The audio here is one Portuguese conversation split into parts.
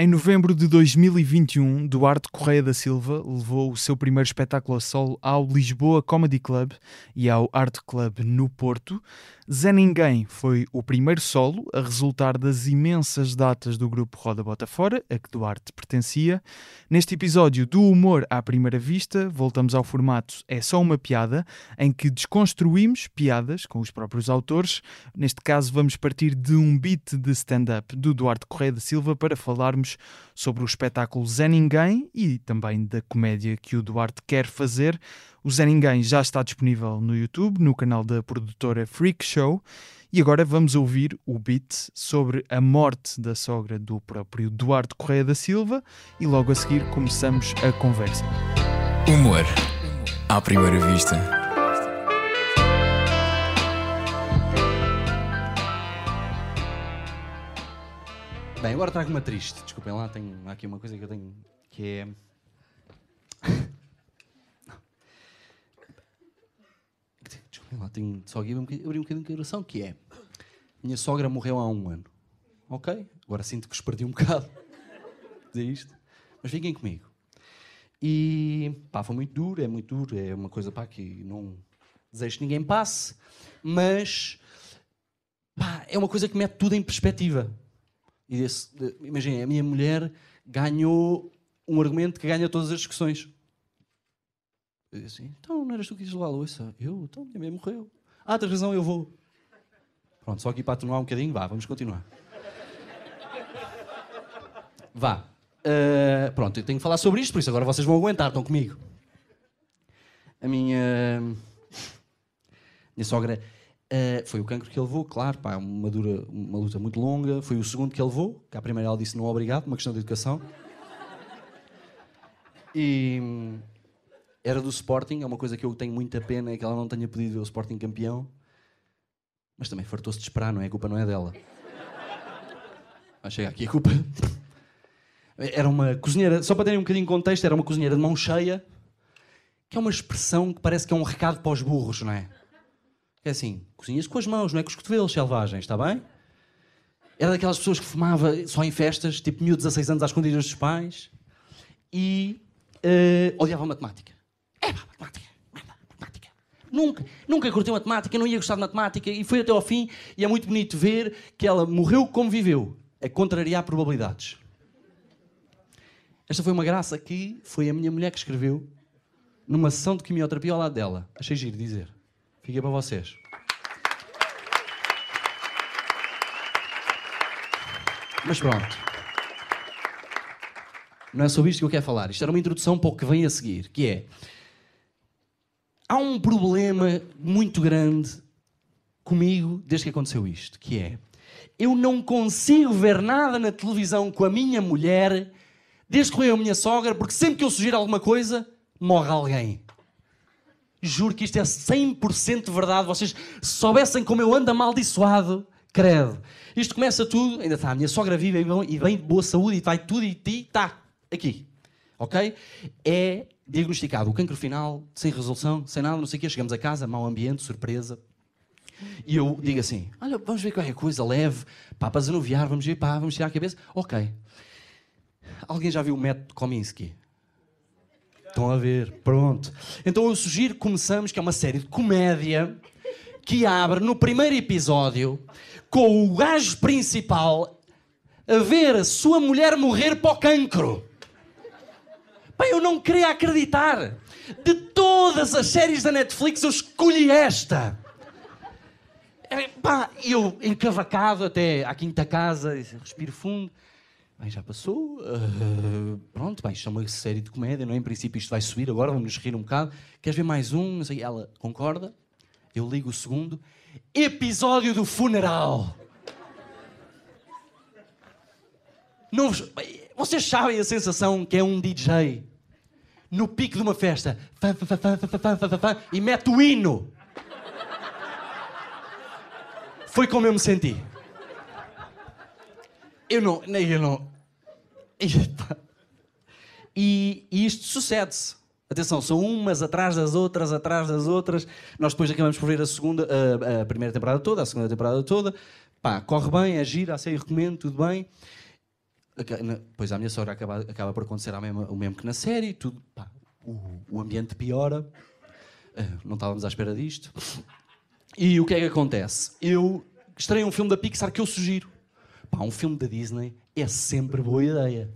Em novembro de 2021, Duarte Correia da Silva levou o seu primeiro espetáculo a solo ao Lisboa Comedy Club e ao Art Club no Porto. Zé Ninguém foi o primeiro solo a resultar das imensas datas do grupo Roda Bota Fora, a que Duarte pertencia. Neste episódio do Humor à Primeira Vista, voltamos ao formato É Só Uma Piada, em que desconstruímos piadas com os próprios autores. Neste caso, vamos partir de um beat de stand-up do Duarte Correia da Silva para falarmos sobre o espetáculo Zé Ninguém e também da comédia que o Duarte quer fazer. O Zé Ninguém já está disponível no YouTube, no canal da produtora Freak Show. E agora vamos ouvir o beat sobre a morte da sogra do próprio Duarte Correia da Silva e logo a seguir começamos a conversa. Humor à primeira vista. Bem, agora trago uma triste. Desculpem lá, tenho há aqui uma coisa que eu tenho que é. Desculpem lá, tenho só aqui abrir um bocadinho de coração, que é. Minha sogra morreu há um ano. Ok? Agora sinto que os perdi um bocado. Dizer isto. Mas fiquem comigo. E pá, foi muito duro, é muito duro, é uma coisa pá, que não desejo que ninguém passe, mas pá, é uma coisa que mete tudo em perspectiva. Imaginem, a minha mulher ganhou um argumento que ganha todas as discussões. Eu disse assim, então não eras tu que dizes lá louça? Eu, então minha mãe morreu. Ah, tens razão, eu vou. Pronto, só aqui para atenuar um bocadinho, vá, vamos continuar. Vá. Uh, pronto, eu tenho que falar sobre isto, por isso agora vocês vão aguentar, estão comigo. A minha. Minha sogra uh, foi o cancro que ele levou, claro, pá, uma, dura, uma luta muito longa. Foi o segundo que ele levou, que à primeira ela disse não obrigado, uma questão de educação. E era do Sporting, é uma coisa que eu tenho muita pena, é que ela não tenha podido ver o Sporting campeão. Mas também fartou-se de esperar, não é? A culpa não é dela. Vai chegar aqui a culpa. Era uma cozinheira, só para terem um bocadinho de contexto, era uma cozinheira de mão cheia, que é uma expressão que parece que é um recado para os burros, não é? É assim, cozinhas com as mãos, não é com os cotovelos selvagens, está bem? Era daquelas pessoas que fumava só em festas, tipo miúdo 16 anos às escondidas dos pais, e uh, odiava matemática. É matemática, matemática. Nunca, nunca curtiu matemática, não ia gostar de matemática, e foi até ao fim, e é muito bonito ver que ela morreu como viveu, a contrariar probabilidades. Esta foi uma graça que foi a minha mulher que escreveu numa sessão de quimioterapia ao lado dela. Achei giro dizer. Fica para vocês. Mas pronto. Não é sobre isto que eu quero falar. Isto era uma introdução para o que vem a seguir, que é... Há um problema muito grande comigo desde que aconteceu isto, que é... Eu não consigo ver nada na televisão com a minha mulher desde que morreu a minha sogra, porque sempre que eu sugiro alguma coisa, morre alguém. Juro que isto é 100% verdade. Vocês soubessem como eu ando amaldiçoado, credo. Isto começa tudo, ainda está, a minha sogra vive e bem de boa saúde e vai tudo e ti, está aqui. Ok? É diagnosticado o cancro final, sem resolução, sem nada, não sei o quê. Chegamos a casa, mau ambiente, surpresa. E eu digo assim: olha, vamos ver qualquer coisa leve, pá, para desanuviar, vamos ver, pá, vamos tirar a cabeça. Ok. Alguém já viu o método Kominsky? Estão a ver, pronto. Então eu sugiro que começamos, que é uma série de comédia que abre no primeiro episódio com o gajo principal a ver a sua mulher morrer para o cancro. Bem, eu não queria acreditar. De todas as séries da Netflix, eu escolhi esta. É, pá, eu encavacado até à quinta casa, respiro fundo. Bem, já passou. Uh, pronto, bem, isto é uma série de comédia, não é? Em princípio isto vai subir agora, vamos rir um bocado. Queres ver mais um? Não sei. Ela concorda. Eu ligo o segundo. Episódio do funeral. Não, vocês sabem a sensação que é um DJ no pico de uma festa e mete o hino. Foi como eu me senti. Eu não. Eu não. E, e isto sucede-se. Atenção, são umas atrás das outras, atrás das outras. Nós depois acabamos por ver a segunda, a, a primeira temporada toda, a segunda temporada toda. Pá, corre bem, é gira, a série recomendo, tudo bem. Pois a minha sogra acaba, acaba por acontecer mesma- o mesmo que na série, tudo, pá, o, o ambiente piora. Ah, não estávamos à espera disto. E o que é que acontece? Eu estreio um filme da Pixar que eu sugiro. Pá, um filme da Disney é sempre boa ideia.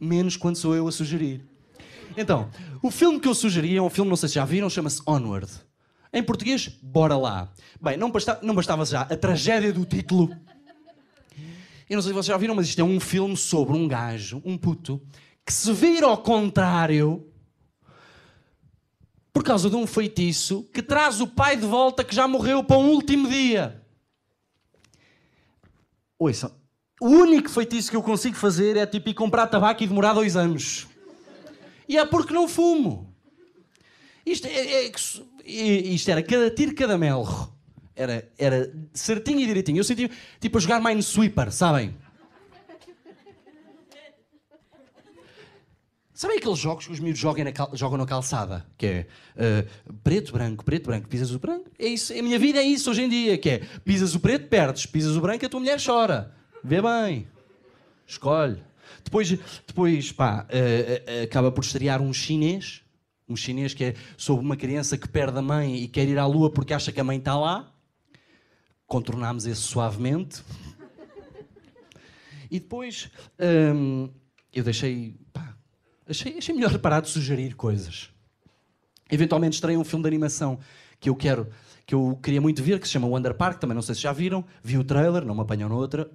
Menos quando sou eu a sugerir. Então, o filme que eu sugeri é um filme, não sei se já viram, chama-se Onward. Em português, bora lá. Bem, não, não bastava já a tragédia do título. Eu não sei se vocês já viram, mas isto é um filme sobre um gajo, um puto, que se vira ao contrário por causa de um feitiço que traz o pai de volta que já morreu para um último dia. Ouça, o único feitiço que eu consigo fazer é tipo ir comprar tabaco e demorar dois anos. E é porque não fumo. Isto, é, é- isto era cada tiro, cada melro. Era, era certinho e direitinho. Eu senti tipo a jogar Minesweeper, sabem? Sabem aqueles jogos que os miúdos jogam na, cal- jogam na calçada? Que é eh, preto, branco, preto, branco, pisas o branco. É isso, a minha vida é isso hoje em dia, que é pisas o preto, perdes, pisas o branco, a tua mulher chora. Vê bem. Escolhe. Depois, depois pá, eh, eh, acaba por estrear um chinês. Um chinês que é sobre uma criança que perde a mãe e quer ir à lua porque acha que a mãe está lá. Contornámos esse suavemente. E depois hum, eu deixei. Pá, achei, achei melhor parar de sugerir coisas. Eventualmente estreia um filme de animação que eu quero, que eu queria muito ver, que se chama Wonder Park, também não sei se já viram. Vi o trailer, não me apanham noutra.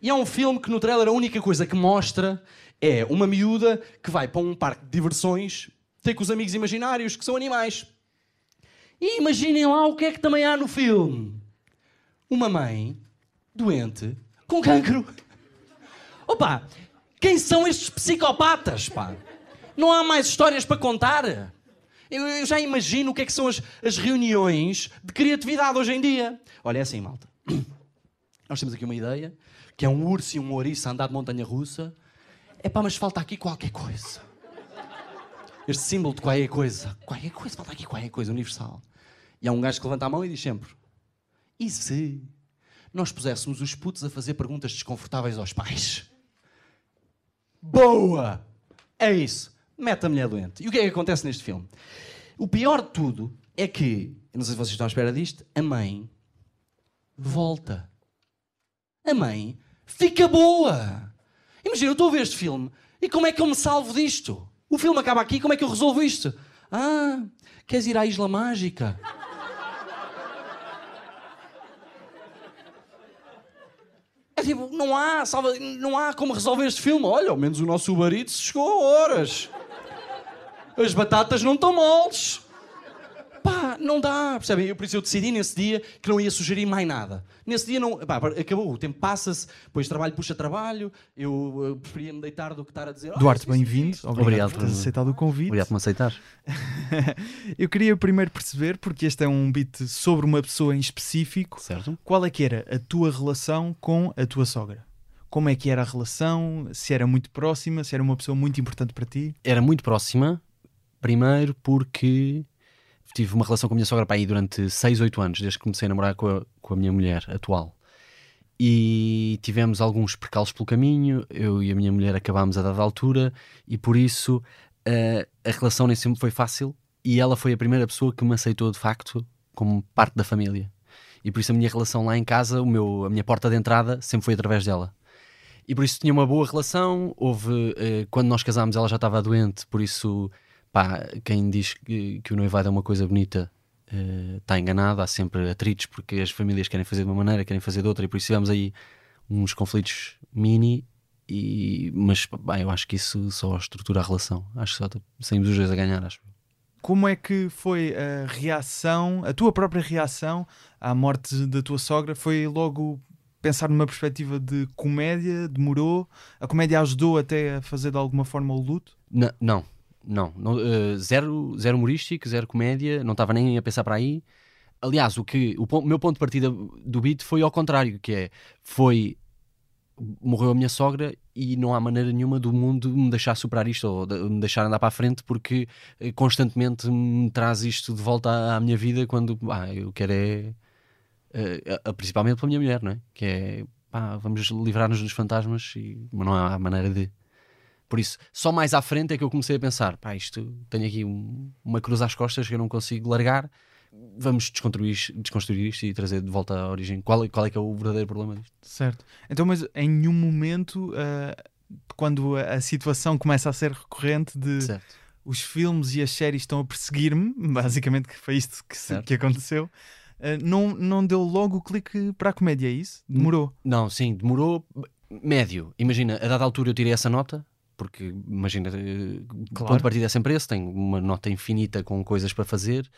E é um filme que no trailer a única coisa que mostra é uma miúda que vai para um parque de diversões ter com os amigos imaginários, que são animais. E imaginem lá o que é que também há no filme. Uma mãe doente com cancro. Opa, quem são estes psicopatas, pá? Não há mais histórias para contar? Eu, eu já imagino o que é que são as, as reuniões de criatividade hoje em dia. Olha, é assim, malta. Nós temos aqui uma ideia, que é um urso e um ouriço a andar de montanha-russa. É pá, mas falta aqui qualquer coisa. Este símbolo de qualquer coisa. Qualquer coisa, falta aqui qualquer coisa universal. E há um gajo que levanta a mão e diz sempre: E se nós puséssemos os putos a fazer perguntas desconfortáveis aos pais? Boa! É isso. Mete a mulher doente. E o que é que acontece neste filme? O pior de tudo é que, não sei se vocês estão à espera disto, a mãe volta. A mãe fica boa. Imagina, eu estou a ver este filme e como é que eu me salvo disto? O filme acaba aqui, como é que eu resolvo isto? Ah, queres ir à Isla Mágica? É tipo, não há, salva, não há como resolver este filme. Olha, ao menos o nosso Eats chegou a horas. As batatas não estão moles. Não dá, percebem? Eu, por isso eu decidi nesse dia que não ia sugerir mais nada. Nesse dia não. Pá, acabou, o tempo passa-se, depois trabalho puxa trabalho. Eu, eh, preferia me deitar do que estar a dizer. "Ah, Duarte, isto, bem-vindo. isto." Obrigado, Obrigado por teres por- aceitado o convite. Obrigado por me aceitar. Eu queria primeiro perceber, porque este é um beat sobre uma pessoa em específico, Certo? qual é que era a tua relação com a tua sogra? Como é que era a relação? Se era muito próxima? Se era uma pessoa muito importante para ti? Era muito próxima, primeiro porque tive uma relação com a minha sogra para aí durante 6, 8 anos, desde que comecei a namorar com a, com a minha mulher atual. E tivemos alguns percalços pelo caminho, eu e a minha mulher acabámos a dada altura, e por isso eh, a relação nem sempre foi fácil, e ela foi a primeira pessoa que me aceitou de facto como parte da família. E por isso a minha relação lá em casa, o meu, a minha porta de entrada, sempre foi através dela. E por isso tinha uma boa relação. Houve, eh, quando nós casámos, ela já estava doente, por isso, pá, quem diz que, que o noivado é uma coisa bonita eh, está enganado. Há sempre atritos porque as famílias querem fazer de uma maneira, querem fazer de outra, e por isso tivemos aí uns conflitos mini. E, mas, pá, eu acho que isso só estrutura a relação. Acho que só saímos os dois a ganhar, acho. Como é que foi a reação, a tua própria reação à morte da tua sogra? Foi logo pensar numa perspectiva de comédia? Demorou? A comédia ajudou até a fazer de alguma forma o luto? N- não, não. não, eh, zero, zero humorístico, zero comédia, não estava nem a pensar para aí. Aliás, o que o meu ponto de partida do beat foi ao contrário, que é foi morreu a minha sogra e não há maneira nenhuma do mundo me deixar superar isto ou de- me deixar andar para a frente porque eh, constantemente me traz isto de volta à, à minha vida quando ah, eu quero é a- principalmente a minha mulher, não é? Que é pá, vamos livrar-nos dos fantasmas, e, mas não há maneira de. Por isso, só mais à frente é que eu comecei a pensar: pá, isto tenho aqui um- uma cruz às costas que eu não consigo largar. Vamos desconstruir, desconstruir isto e trazer de volta à origem. Qual, é- qual é que é o verdadeiro problema disto? Certo. Então, mas em nenhum momento, ah, quando a, a situação começa a ser recorrente de Certo. os filmes e as séries estão a perseguir-me, basicamente que foi isto que, se- que aconteceu, ah, não, não deu logo o clique para a comédia, é isso? Demorou. Não, sim, demorou médio. Imagina, a dada altura eu tirei essa nota, porque imagina, eh, Claro. ponto de partida é sempre esse, tenho uma nota infinita com coisas para fazer,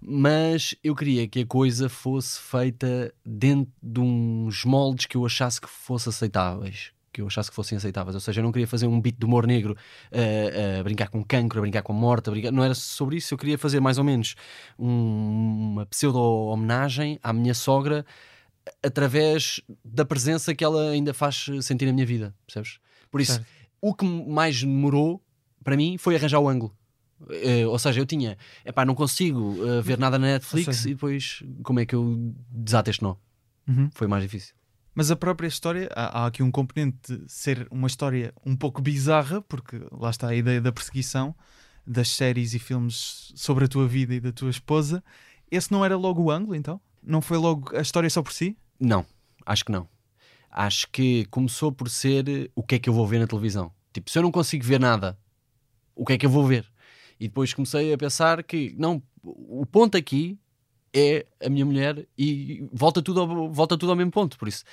mas eu queria que a coisa fosse feita dentro de uns moldes que eu achasse que fossem aceitáveis. Que eu achasse que fossem aceitáveis, ou seja, eu não queria fazer um beat de humor negro a, a brincar com cancro, a brincar com a morte, brincar... não era sobre isso. Eu queria fazer mais ou menos um- uma pseudo-homenagem à minha sogra através da presença que ela ainda faz sentir na minha vida, percebes? Por isso, Certo. O que mais demorou para mim foi arranjar o ângulo. Eh, ou seja, eu tinha, epá, não consigo eh, ver nada na Netflix e depois como é que eu desato este nó? Uhum. Foi mais difícil. Mas a própria história, há, há aqui um componente de ser uma história um pouco bizarra, porque lá está a ideia da perseguição das séries e filmes sobre a tua vida e da tua esposa. Esse não era logo o ângulo, então? Não foi logo a história só por si? Não, acho que não. Acho que começou por ser eh, o que é que eu vou ver na televisão. Tipo, se eu não consigo ver nada, o que é que eu vou ver? E depois comecei a pensar que, não, o ponto aqui é a minha mulher e volta tudo ao, volta tudo ao mesmo ponto. Por isso,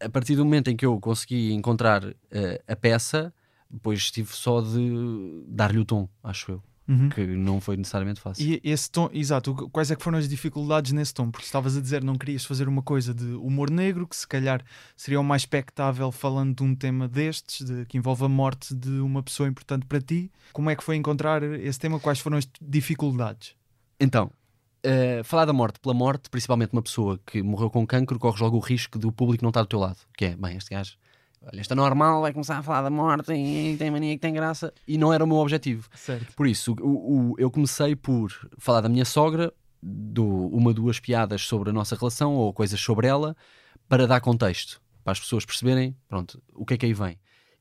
a partir do momento em que eu consegui encontrar eh, a peça, depois tive só de dar-lhe o tom, acho eu. Que não foi necessariamente fácil. E esse tom, exato, quais é que foram as dificuldades nesse tom? Porque estavas a dizer não querias fazer uma coisa de humor negro, que se calhar seria o mais expectável falando de um tema destes, de, que envolve a morte de uma pessoa importante para ti. Como é que foi encontrar esse tema? Quais foram as dificuldades? Então, eh, falar da morte pela morte, principalmente uma pessoa que morreu com cancro, corres logo o risco do público não estar do teu lado. Que é, bem, este gajo, olha, este é normal, vai começar a falar da morte e tem mania que tem graça. E não era o meu objetivo. Certo. Por isso, o, o- eu comecei por falar da minha sogra, do uma duas piadas sobre a nossa relação ou coisas sobre ela, para dar contexto, para as pessoas perceberem, pronto, o que é que aí vem.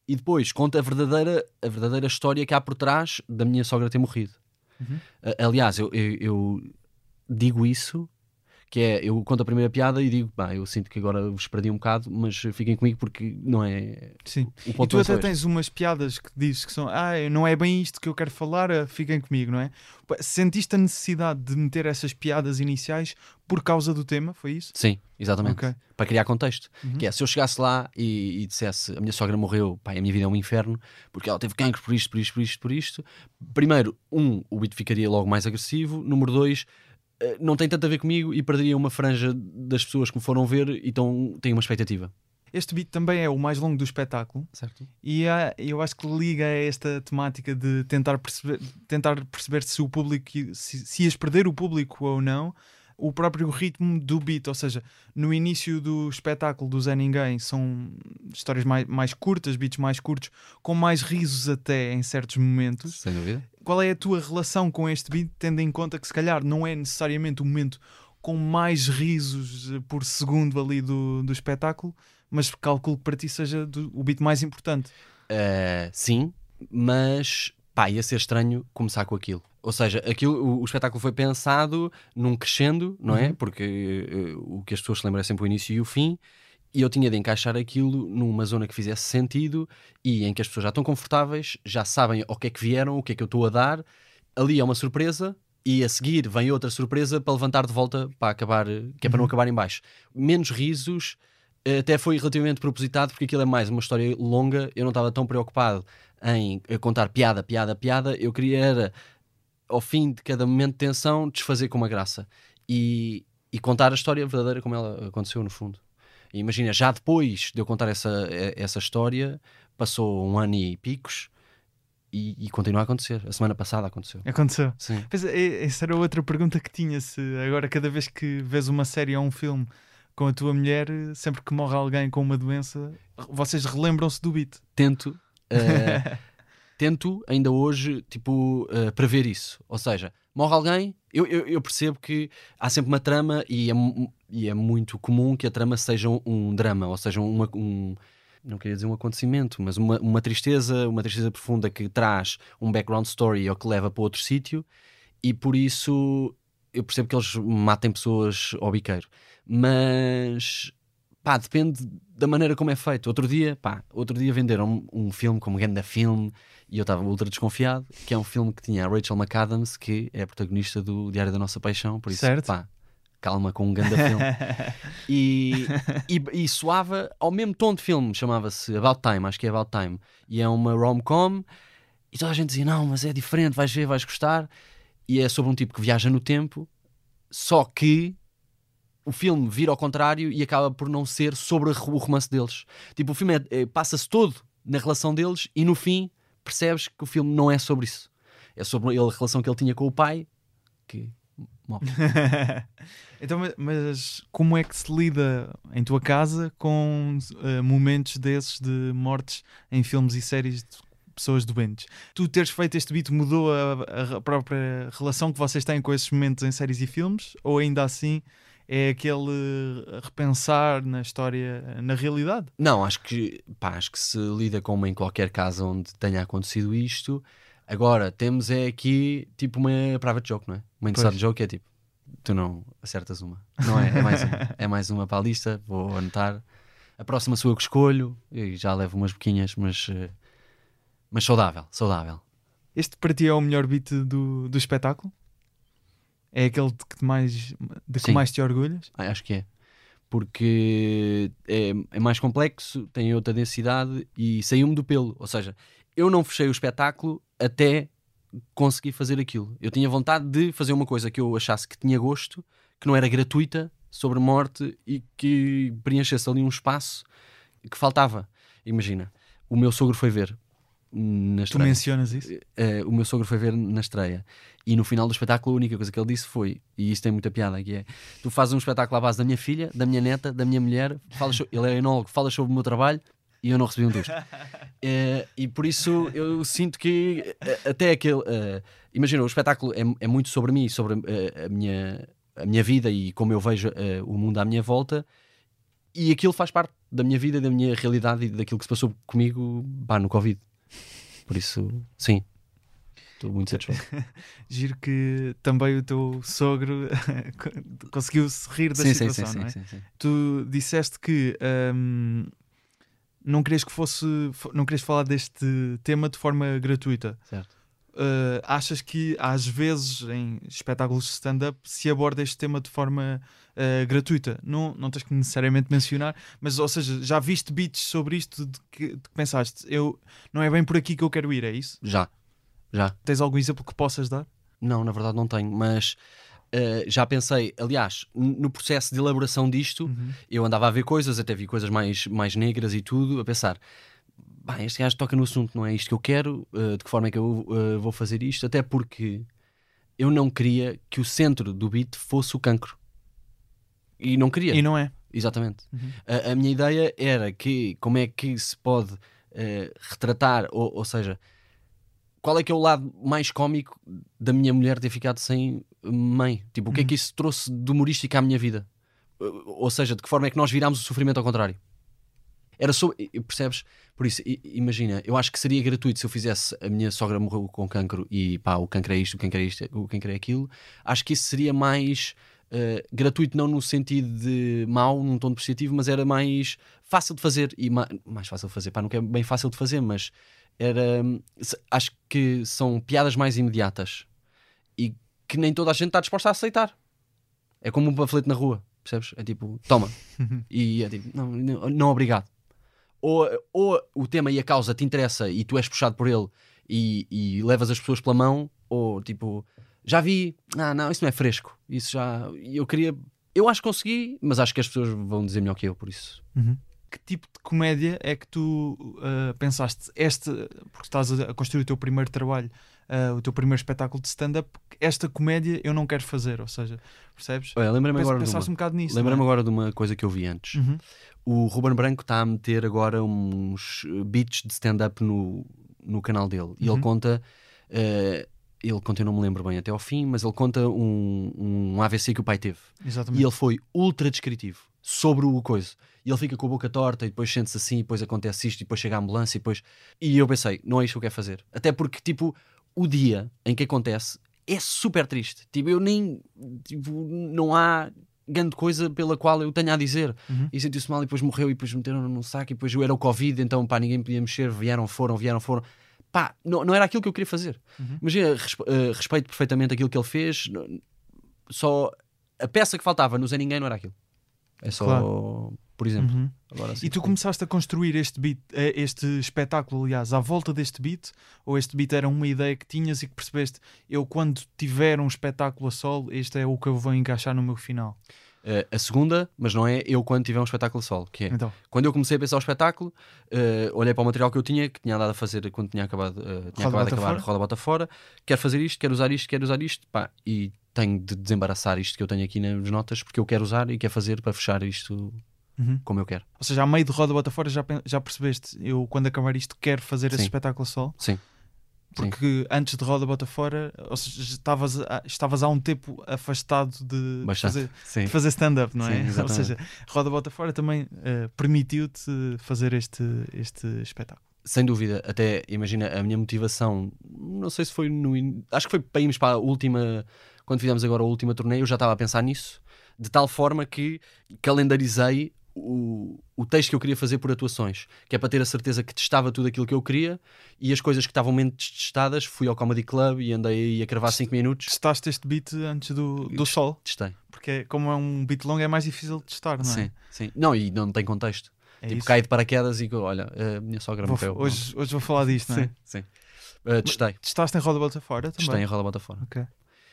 E depois conta a verdadeira, a verdadeira história que há por trás da minha sogra ter morrido. Uhum. Aliás, eu, eu- eu digo isso, que é, eu conto a primeira piada e digo, pá, eu sinto que agora vos perdi um bocado, mas fiquem comigo porque não é Sim. o E tu até tens umas piadas que dizes que são ah, não é bem isto que eu quero falar, ah, fiquem comigo, não é? Sentiste a necessidade de meter essas piadas iniciais por causa do tema? Foi isso? Sim, exatamente. Ok. Para criar contexto. Uhum. Que é, se eu chegasse lá e, e dissesse a minha sogra morreu, pá, a minha vida é um inferno, porque ela teve cancro por isto, por isto, por isto, por isto. Primeiro, um, o beat ficaria logo mais agressivo. Número dois, eh, não tem tanto a ver comigo e perderia uma franja das pessoas que me foram ver e então têm uma expectativa. Este beat também é o mais longo do espetáculo Certo? e há- eu acho que liga a esta temática de tentar perceber, tentar perceber se o público se, se ias perder o público ou não. O próprio ritmo do beat, ou seja, no início do espetáculo do Zé Ninguém são histórias mais, mais curtas, beats mais curtos, com mais risos até em certos momentos. Sem dúvida. Qual é a tua relação com este beat, tendo em conta que se calhar não é necessariamente o momento com mais risos eh, por segundo ali do, do espetáculo, mas calculo que para ti seja do- o beat mais importante. Uh, sim, mas pá, ia ser estranho começar com aquilo. Ou seja, aquilo, o, o espetáculo foi pensado num crescendo, não é? Uhum. Porque uh, o que as pessoas se lembram é sempre o início e o fim. E eu tinha de encaixar aquilo numa zona que fizesse sentido e em que as pessoas já estão confortáveis, já sabem ao que é que vieram, o que é que eu estou a dar. Ali é uma surpresa e a seguir vem outra surpresa para levantar de volta para acabar, que é para não Uhum. acabar em baixo. Menos risos, até foi relativamente propositado, porque aquilo é mais uma história longa. Eu não estava tão preocupado em contar piada, piada, piada. Eu queria era, ao fim de cada momento de tensão, desfazer com uma graça e, e contar a história verdadeira como ela aconteceu, no fundo. Imagina, já depois de eu contar essa, essa história, passou um ano e picos e, e continua a acontecer. A semana passada aconteceu. Aconteceu. Sim. Pois essa era outra pergunta que tinha. Se agora, cada vez que vês uma série ou um filme com a tua mulher, sempre que morre alguém com uma doença, vocês relembram-se do beat. Tento. eh, tento ainda hoje, tipo, eh, prever isso. Ou seja, morre alguém, eu, eu, eu percebo que há sempre uma trama e é, e é muito comum que a trama seja um, drama, ou seja, uma, um. Não queria dizer um acontecimento, mas uma, uma tristeza, uma tristeza profunda que traz um background story ou que leva para outro sítio, e por isso eu percebo que eles matem pessoas ao biqueiro. Mas pá, depende da maneira como é feito. Outro dia, pá, outro dia venderam um, um filme como Ganda Film e eu estava ultra desconfiado, que é um filme que tinha a Rachel McAdams, que é a protagonista do Diário da Nossa Paixão, por isso, Certo. pá, calma com um ganda filme. e, e, e soava ao mesmo tom de filme, chamava-se About Time, acho que é About Time, e é uma rom-com, e toda a gente dizia, não, mas é diferente, vais ver, vais gostar, e é sobre um tipo que viaja no tempo, só que o filme vira ao contrário e acaba por não ser sobre o romance deles. Tipo, o filme é- é- passa-se todo na relação deles e no fim percebes que o filme não é sobre isso. É sobre a relação que ele tinha com o pai, que morre. então, ma- mas como é que se lida em tua casa com eh, momentos desses de mortes em filmes e séries de pessoas doentes? Tu teres feito este beat mudou a, a própria relação que vocês têm com esses momentos em séries e filmes? Ou ainda assim é aquele repensar na história, na realidade? Não, acho que, pá, acho que se lida como em qualquer casa onde tenha acontecido isto. Agora, temos é aqui tipo uma private joke, não é? Uma inside joke é tipo, tu não acertas uma. Não é? É mais uma. É mais uma para a lista, vou anotar. A próxima sou eu que escolho e já levo umas boquinhas, mas, eh, mas saudável, saudável. Este para ti é o melhor beat do, do espetáculo? É aquele de que mais, de que Sim. mais te orgulhas? Ah, Acho que é. Porque é, é mais complexo, tem outra densidade e saiu-me do pelo. Ou seja, eu não fechei o espetáculo até conseguir fazer aquilo. Eu tinha vontade de fazer uma coisa que eu achasse que tinha gosto, que não era gratuita, sobre morte e que preenchesse ali um espaço que faltava. Imagina, o meu sogro foi ver na Tu estreia. mencionas isso? Eh, o meu sogro foi ver na estreia e no final do espetáculo a única coisa que ele disse foi, e isto tem muita piada, que é tu fazes um espetáculo à base da minha filha, da minha neta, da minha mulher, falas so- ele é enólogo, falas sobre o meu trabalho e eu não recebi um tusto. Eh, e por isso eu sinto que eh, até aquele. eh, imagina, o espetáculo é, é muito sobre mim, sobre a, minha, a minha vida e como eu vejo o mundo à minha volta. E aquilo faz parte da minha vida, da minha realidade e daquilo que se passou comigo pá, no Covid. Por isso, sim, estou muito satisfeito. Giro que também o teu sogro conseguiu se rir da sim, sim, situação, sim, não é? sim, sim, sim. Tu disseste que hum, não querias que fosse, fo- não querias falar deste tema de forma gratuita. Certo. Uh, achas que às vezes em espetáculos de stand-up se aborda este tema de forma uh, gratuita? Não, não tens que necessariamente mencionar, mas ou seja, já viste beats sobre isto de que, de que pensaste, eu, não é bem por aqui que eu quero ir, é isso? Já, já. Tens algum exemplo que possas dar? Não, na verdade não tenho, mas eh, já pensei, aliás, no processo de elaboração disto, eu andava a ver coisas, até vi coisas mais, mais negras e tudo, a pensar, bem, este gajo toca no assunto, não é isto que eu quero, eh, de que forma é que eu eh, vou fazer isto, até porque eu não queria que o centro do beat fosse o cancro. E não queria. E não é? Exatamente. A, a minha ideia era que como é que se pode eh, retratar, ou, ou seja, qual é que é o lado mais cómico da minha mulher ter ficado sem mãe? Tipo, o que é que isso trouxe de humorístico à minha vida? Ou seja, de que forma é que nós virámos o sofrimento ao contrário? Era só, e- e percebes? Por isso, imagina, eu acho que seria gratuito se eu fizesse a minha sogra morreu com cancro e pá, o cancro é isto, o cancro é isto, o cancro é aquilo. Acho que isso seria mais eh, gratuito, não no sentido de mau, num tom depreciativo, mas era mais fácil de fazer e ma- mais fácil de fazer, pá, não é bem fácil de fazer, mas era se- acho que são piadas mais imediatas e que nem toda a gente está disposta a aceitar. É como um panfleto na rua, percebes? É tipo, toma. e é tipo, não, não, não obrigado. Ou, ou o tema e a causa te interessa e tu és puxado por ele e, e levas as pessoas pela mão, ou tipo, já vi, ah, não, isso não é fresco. Isso já. Eu queria. Eu acho que consegui, mas acho que as pessoas vão dizer melhor que eu, por isso. Que tipo de comédia é que tu uh, pensaste? Este, porque estás a construir o teu primeiro trabalho, uh, o teu primeiro espetáculo de stand-up, esta comédia eu não quero fazer, ou seja, percebes? Olha, lembrei-me Pensa- agora, de uma, um bocado nisso. não é? agora de uma coisa que eu vi antes. Uhum. O Ruben Branco está a meter agora uns eh, beats de stand-up no, no canal dele. E Uhum. ele conta. eh, ele conta, eu não me lembro bem até ao fim, mas ele conta um, um AVC que o pai teve. Exatamente. E ele foi ultra descritivo sobre o coisa. E ele fica com a boca torta e depois sente-se assim, e depois acontece isto, e depois chega a ambulância, e depois. E eu pensei, não é isto que eu quero fazer. Até porque, tipo, o dia em que acontece é super triste. Tipo, eu nem. Tipo, não há grande coisa pela qual eu tenha a dizer. Uhum. E sentiu-se mal e depois morreu e depois meteram num saco e depois eu era o Covid, então pá, ninguém podia mexer, vieram, foram, vieram, foram. Pá, não, não era aquilo que eu queria fazer. Uhum. Imagina, respe- eh, respeito perfeitamente aquilo que ele fez, só a peça que faltava no Zé Ninguém não era aquilo. É só, por exemplo. Uhum. Agora, assim, E tu começaste a construir este beat, eh, este espetáculo, aliás, à volta deste beat? Ou este beat era uma ideia que tinhas e que percebeste, eu quando tiver um espetáculo a solo, este é o que eu vou encaixar no meu final? Eh, a segunda, mas não é eu quando tiver um espetáculo solo, que é Então, quando eu comecei a pensar o espetáculo, eh, olhei para o material que eu tinha, que tinha andado a fazer quando tinha acabado, eh, tinha acabado de acabar Fora? Roda Bota Fora, quero fazer isto, quero usar isto, quero usar isto, pá, e tenho de desembaraçar isto que eu tenho aqui nas notas, porque eu quero usar e quero fazer para fechar isto Uhum. como eu quero. ou seja, a meio de roda bota fora já, já percebeste, eu quando acabar isto quero fazer esse Sim. espetáculo a solo? Sim. Sim. Porque antes de roda bota fora, ou seja, estavas, a- estavas há um tempo afastado de Bastante. fazer, Sim. de fazer stand-up, não Sim, é? Ou seja, roda bota fora também eh, permitiu-te fazer este, este espetáculo. Sem dúvida, até imagina a minha motivação, não sei se foi no. in- Acho que foi para irmos para a última. Quando fizemos agora a última turnê, eu já estava a pensar nisso, de tal forma que calendarizei o, o texto que eu queria fazer por atuações, que é para ter a certeza que testava tudo aquilo que eu queria e as coisas que estavam menos testadas, fui ao Comedy Club e andei aí a cravar 5 minutos. Testaste este beat antes do, do sol, Testei. porque é- como é um beat longo é mais difícil de testar, não é? Sim, sim. Não, e não tem contexto. É tipo, isso. cai de paraquedas e olha, a minha sogra morreu. hoje, hoje vou falar disto, não é? Sim, sim. Uh, testei. Testaste em roda bota fora também? Testei em roda bota fora. Ok.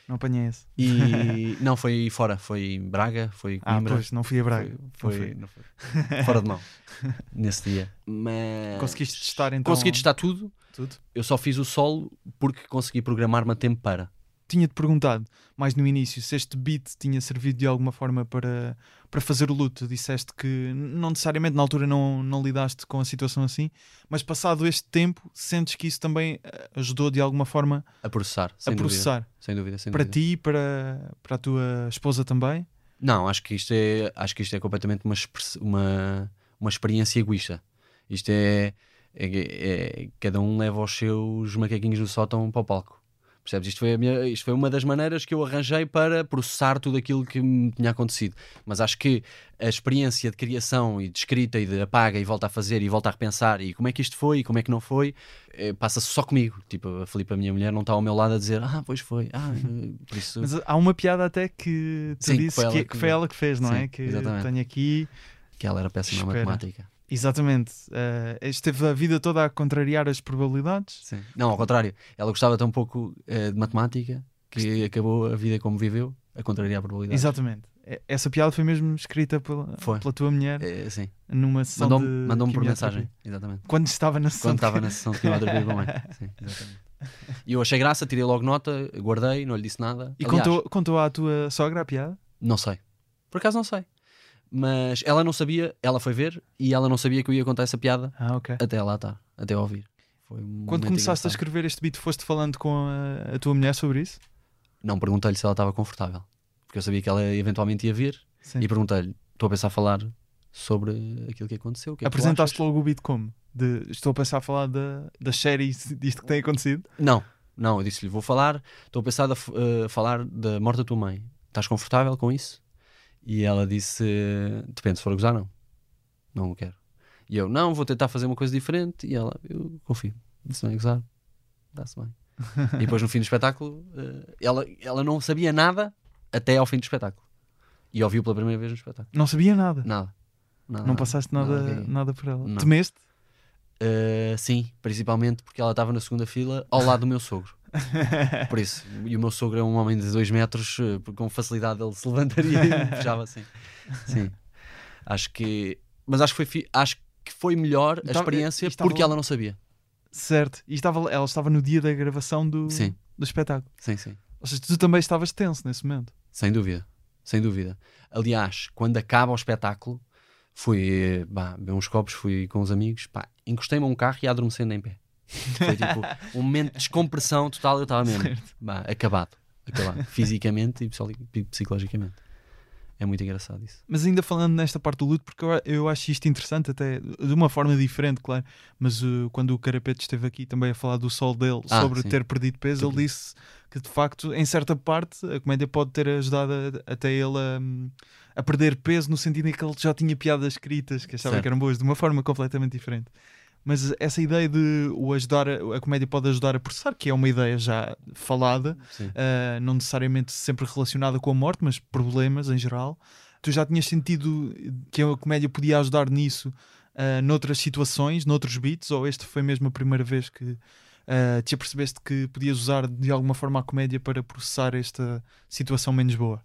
Não apanhei esse. E não, foi fora, foi em Braga, foi Ah, Coimbra. pois, não fui a Braga. Foi, Não foi, não foi. fora de mão nesse dia. Mas Conseguiste testar então consegui testar tudo. tudo? Eu só fiz o solo porque consegui programar-me a tempo para. Tinha-te perguntado mais no início se este beat tinha servido de alguma forma para, para fazer o luto. Disseste que não necessariamente na altura não, não lidaste com a situação assim, mas passado este tempo, sentes que isso também eh, ajudou de alguma forma A processar, sem a dúvida. processar Sem dúvida, sem para dúvida. ti e para, para a tua esposa também? Não, acho que isto é, acho que isto é completamente uma, uma, uma experiência egoísta. Isto é, é- é- Cada um leva os seus macaquinhos do sótão para o palco. Percebes? Isto foi, minha- isto foi uma das maneiras que eu arranjei para processar tudo aquilo que me tinha acontecido. Mas acho que a experiência de criação e de escrita e de apaga e volta a fazer e volta a repensar e como é que isto foi e como é que não foi, eh, passa-se só comigo. Tipo, a Filipe, a minha mulher, não está ao meu lado a dizer, ah, pois foi, ah, eh, por isso. Mas há uma piada até que tu Sim, que disse foi ela que, que- que foi ela que fez, não Sim, é? Que exatamente. tenho aqui. Que ela era péssima Espera. matemática. Exatamente. eh, esteve a vida toda a contrariar as probabilidades. Sim. Não, ao contrário. Ela gostava tão pouco eh, de matemática que acabou a vida como viveu, a contrariar a probabilidade. Exatamente. Essa piada foi mesmo escrita pela, pela tua mulher É, sim. numa sessão Mandou-me de mandou por mensagem. Exatamente. Quando estava na sessão Quando de- estava na sessão de quimioterapia com a mãe. Sim, exatamente. E eu achei graça, tirei logo nota, guardei, não lhe disse nada. E Aliás, contou, contou à tua sogra a piada? Não sei. Por acaso não sei. Mas ela não sabia, ela foi ver e ela não sabia que eu ia contar essa piada Ah, ok. até lá estar, até ouvir. Um Quando começaste a engraçado. escrever este beat, foste falando com a, a tua mulher sobre isso? Não perguntei-lhe se ela estava confortável. Porque eu sabia que ela eventualmente ia vir Sim. e perguntei-lhe: estou a pensar a falar sobre aquilo que aconteceu. Que é que Apresentaste achas?" logo o beat como? De, estou a pensar a falar da, das séries disto que tem acontecido? Não, não, eu disse-lhe: vou falar, estou a pensar a f- a falar da morte da tua mãe. Estás confortável com isso? E ela disse: depende, se for gozar, não. Não quero. E eu: não, vou tentar fazer uma coisa diferente. E ela: eu confio. Disse: não é gozar, dá-se bem. e depois no fim do espetáculo, eh, ela, ela não sabia nada até ao fim do espetáculo. E ouviu pela primeira vez no espetáculo. Não sabia nada. Nada. Nada, Não passaste nada, nada. nada por ela. Não. Temeste? Uh, sim, principalmente porque ela estava na segunda fila ao lado do meu sogro. Por isso, e o meu sogro é um homem de 2 metros, uh, com facilidade ele se levantaria e me puxava assim. Sim. Acho que. Mas acho que foi, acho que foi melhor a Estava- experiência estava porque ela não sabia. Certo. E estava, ela estava no dia da gravação do, Sim. do espetáculo. Sim, sim. Ou seja, tu também estavas tenso nesse momento. Sem dúvida. Sem dúvida. Aliás, quando acaba o espetáculo, fui eh, bah, beber uns copos, fui com os amigos, pá, encostei-me a um carro e adormecendo em pé. Foi tipo um momento de descompressão total. Eu estava mesmo bah, acabado, acabado, fisicamente e psicolo- psicologicamente. É muito engraçado isso. Mas ainda falando nesta parte do luto, porque eu, eu acho isto interessante, até de uma forma diferente, claro. Mas uh, quando o Carapete esteve aqui também a falar do sol dele Ah, sobre sim. ter perdido peso, ele disse que de facto, em certa parte, a comédia pode ter ajudado a- até ele a, a perder peso, no sentido em que ele já tinha piadas escritas que achava Certo. que eram boas, de uma forma completamente diferente. Mas essa ideia de o ajudar, a, a comédia pode ajudar a processar, que é uma ideia já falada. Uh, não necessariamente sempre relacionada com a morte, mas problemas em geral. Tu já tinhas sentido que a comédia podia ajudar nisso uh, noutras situações, noutros beats, ou esta foi mesmo a primeira vez que uh, te apercebeste que podias usar de alguma forma a comédia para processar esta situação menos boa?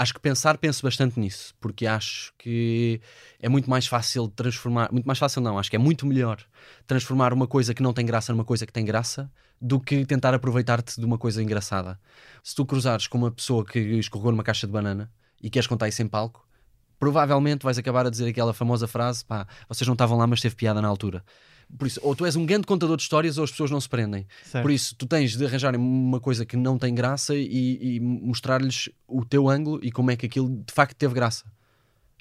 Acho que pensar, penso bastante nisso, porque acho que é muito mais fácil transformar, muito mais fácil não, acho que é muito melhor transformar uma coisa que não tem graça numa coisa que tem graça do que tentar aproveitar-te de uma coisa engraçada. Se tu cruzares com uma pessoa que escorregou numa caixa de banana e queres contar isso em palco, provavelmente vais acabar a dizer aquela famosa frase: pá, vocês não estavam lá, mas teve piada na altura. Por isso, ou tu és um grande contador de histórias ou as pessoas não se prendem. Certo. Por isso, tu tens de arranjar uma coisa que não tem graça e, e mostrar-lhes o teu ângulo e como é que aquilo de facto teve graça.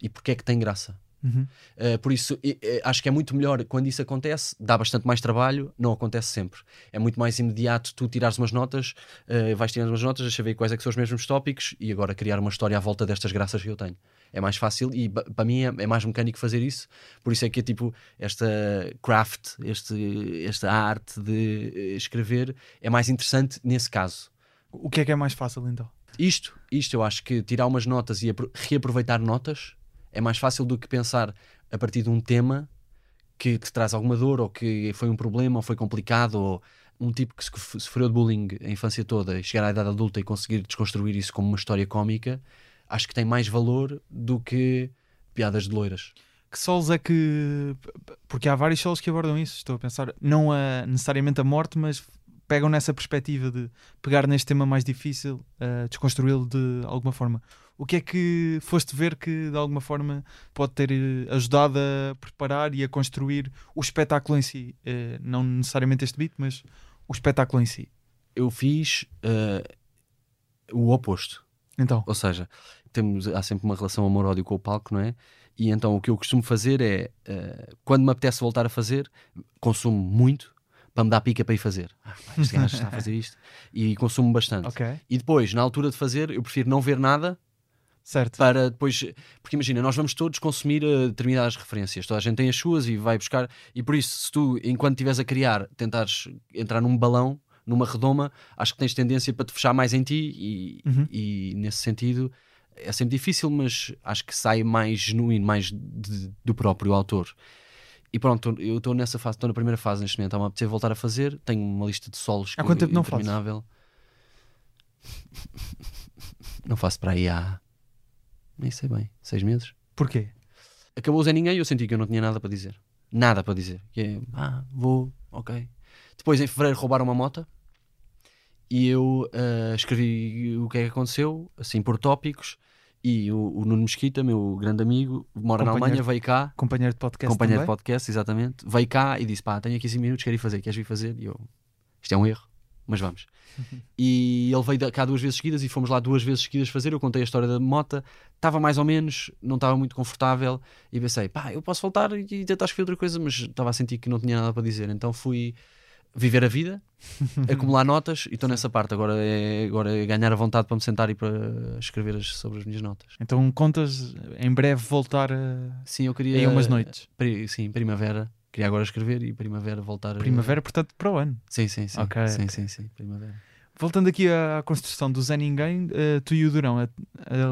E porque é que tem graça. Uhum. Uh, por isso, e- e acho que é muito melhor quando isso acontece, dá bastante mais trabalho, não acontece sempre. É muito mais imediato tu tirares umas notas, uh, vais tirando umas notas, deixa ver quais é que são os mesmos tópicos e agora criar uma história à volta destas graças que eu tenho. É mais fácil e para mim é, é mais mecânico fazer isso. Por isso é que é tipo esta craft, este, esta arte de eh, escrever é mais interessante nesse caso. O que é que é mais fácil então? Isto, isto eu acho que tirar umas notas e apro- reaproveitar notas é mais fácil do que pensar a partir de um tema que te traz alguma dor ou que foi um problema ou foi complicado ou um tipo que sof- sofreu de bullying a infância toda e chegar à idade adulta e conseguir desconstruir isso como uma história cómica, acho que tem mais valor do que piadas de loiras. Que solos é que. Porque há vários solos que abordam isso, estou a pensar, não a, necessariamente a morte, mas pegam nessa perspectiva de pegar neste tema mais difícil, uh, desconstruí-lo de alguma forma. O que é que foste ver que de alguma forma pode ter eh, ajudado a preparar e a construir o espetáculo em si? Eh, não necessariamente este beat, mas o espetáculo em si. Eu fiz eh, o oposto. Então, Ou seja, temos, há sempre uma relação amor-ódio com o palco, não é? E então o que eu costumo fazer é, eh, quando me apetece voltar a fazer, consumo muito para me dar pica para ir fazer. Ah, este gajo está a fazer isto. E consumo bastante. ok, E depois, na altura de fazer, eu prefiro não ver nada certo. para depois. Porque imagina, nós vamos todos consumir eh, determinadas referências. Toda a gente tem as suas e vai buscar. E por isso, se tu, enquanto estiveres a criar, tentares entrar num balão, numa redoma, acho que tens tendência para te fechar mais em ti e, Uhum. e nesse sentido é sempre difícil, mas acho que sai mais genuíno, mais de- do próprio autor. E pronto, eu estou nessa fase, estou na primeira fase neste momento, está-me a voltar a fazer, tenho uma lista de solos Há que- quanto tempo não fazes? interminável. Não faço para aí há nem sei bem, seis meses. Porquê? Acabou o Zé Ninguém e eu senti que eu não tinha nada para dizer. Nada para dizer. Que é, ah, vou, ok. Depois em fevereiro roubaram uma moto e eu ah, escrevi o que é que aconteceu, assim por tópicos. E o, o Nuno Mesquita, meu grande amigo, mora na. Alemanha, veio cá, Companheiro de podcast companheiro de também? podcast, exatamente, veio cá e disse: pá, tenho aqui 5 minutos, quero ir fazer, queres vir fazer? E eu, isto é um erro, mas vamos. e ele veio cá duas vezes seguidas e fomos lá duas vezes seguidas fazer. Eu contei a história da mota, estava mais ou menos, não estava muito confortável e pensei: pá, eu posso voltar e tentar escrever outra coisa, mas estava a sentir que não tinha nada para dizer. Então fui viver a vida, acumular notas e estou nessa parte. Agora é, agora é ganhar a vontade para me sentar e para escrever as- sobre as minhas notas. Então contas em breve voltar a... Sim, eu queria. em umas noites. Pri- Sim, primavera. Queria agora escrever e primavera voltar a. Primavera, portanto, para o ano. Sim, sim, sim. Ok, sim, ok. sim, sim, primavera. Voltando aqui à construção do Zé Ninguém, eh, tu e o Durão, a-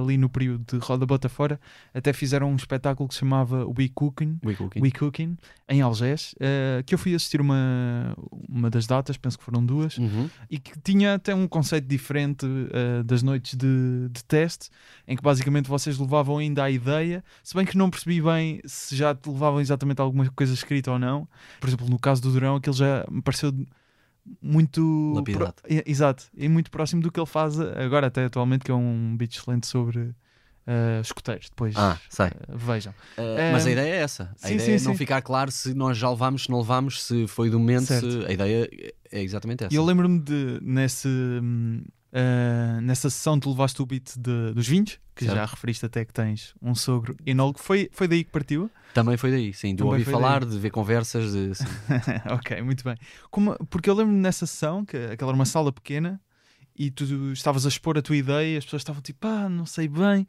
ali no período de Roda Bota Fora, até fizeram um espetáculo que se chamava We Cooking, We Cooking. We Cooking em Algés, eh, que eu fui assistir uma, uma das datas, penso que foram duas, Uhum. e que tinha até um conceito diferente eh, das noites de, de teste, em que basicamente vocês levavam ainda a ideia, se bem que não percebi bem se já levavam exatamente alguma coisa escrita ou não. Por exemplo, no caso do Durão, aquilo já me pareceu muito Lapidado. pro- exato, e muito próximo do que ele faz agora, até atualmente, que é um beat excelente sobre uh, escuteiros. Depois Ah, sei. uh, vejam. Uh, mas a ideia é essa. A sim, ideia sim, é não sim. ficar claro se nós já levámos, se não levámos, se foi do momento. Se- A ideia é exatamente essa. E eu lembro-me de nesse, hum, uh, nessa sessão tu levaste o beat de- dos vinhos, que Certo. já referiste até que tens um sogro enólogo. Foi, foi daí que partiu? Também foi daí, sim. De Também ouvir falar, daí. de ver conversas. De, ok, muito bem. Como- porque eu lembro-me nessa sessão, que aquela era uma sala pequena, e tu estavas a expor a tua ideia, as pessoas estavam tipo, ah, não sei bem.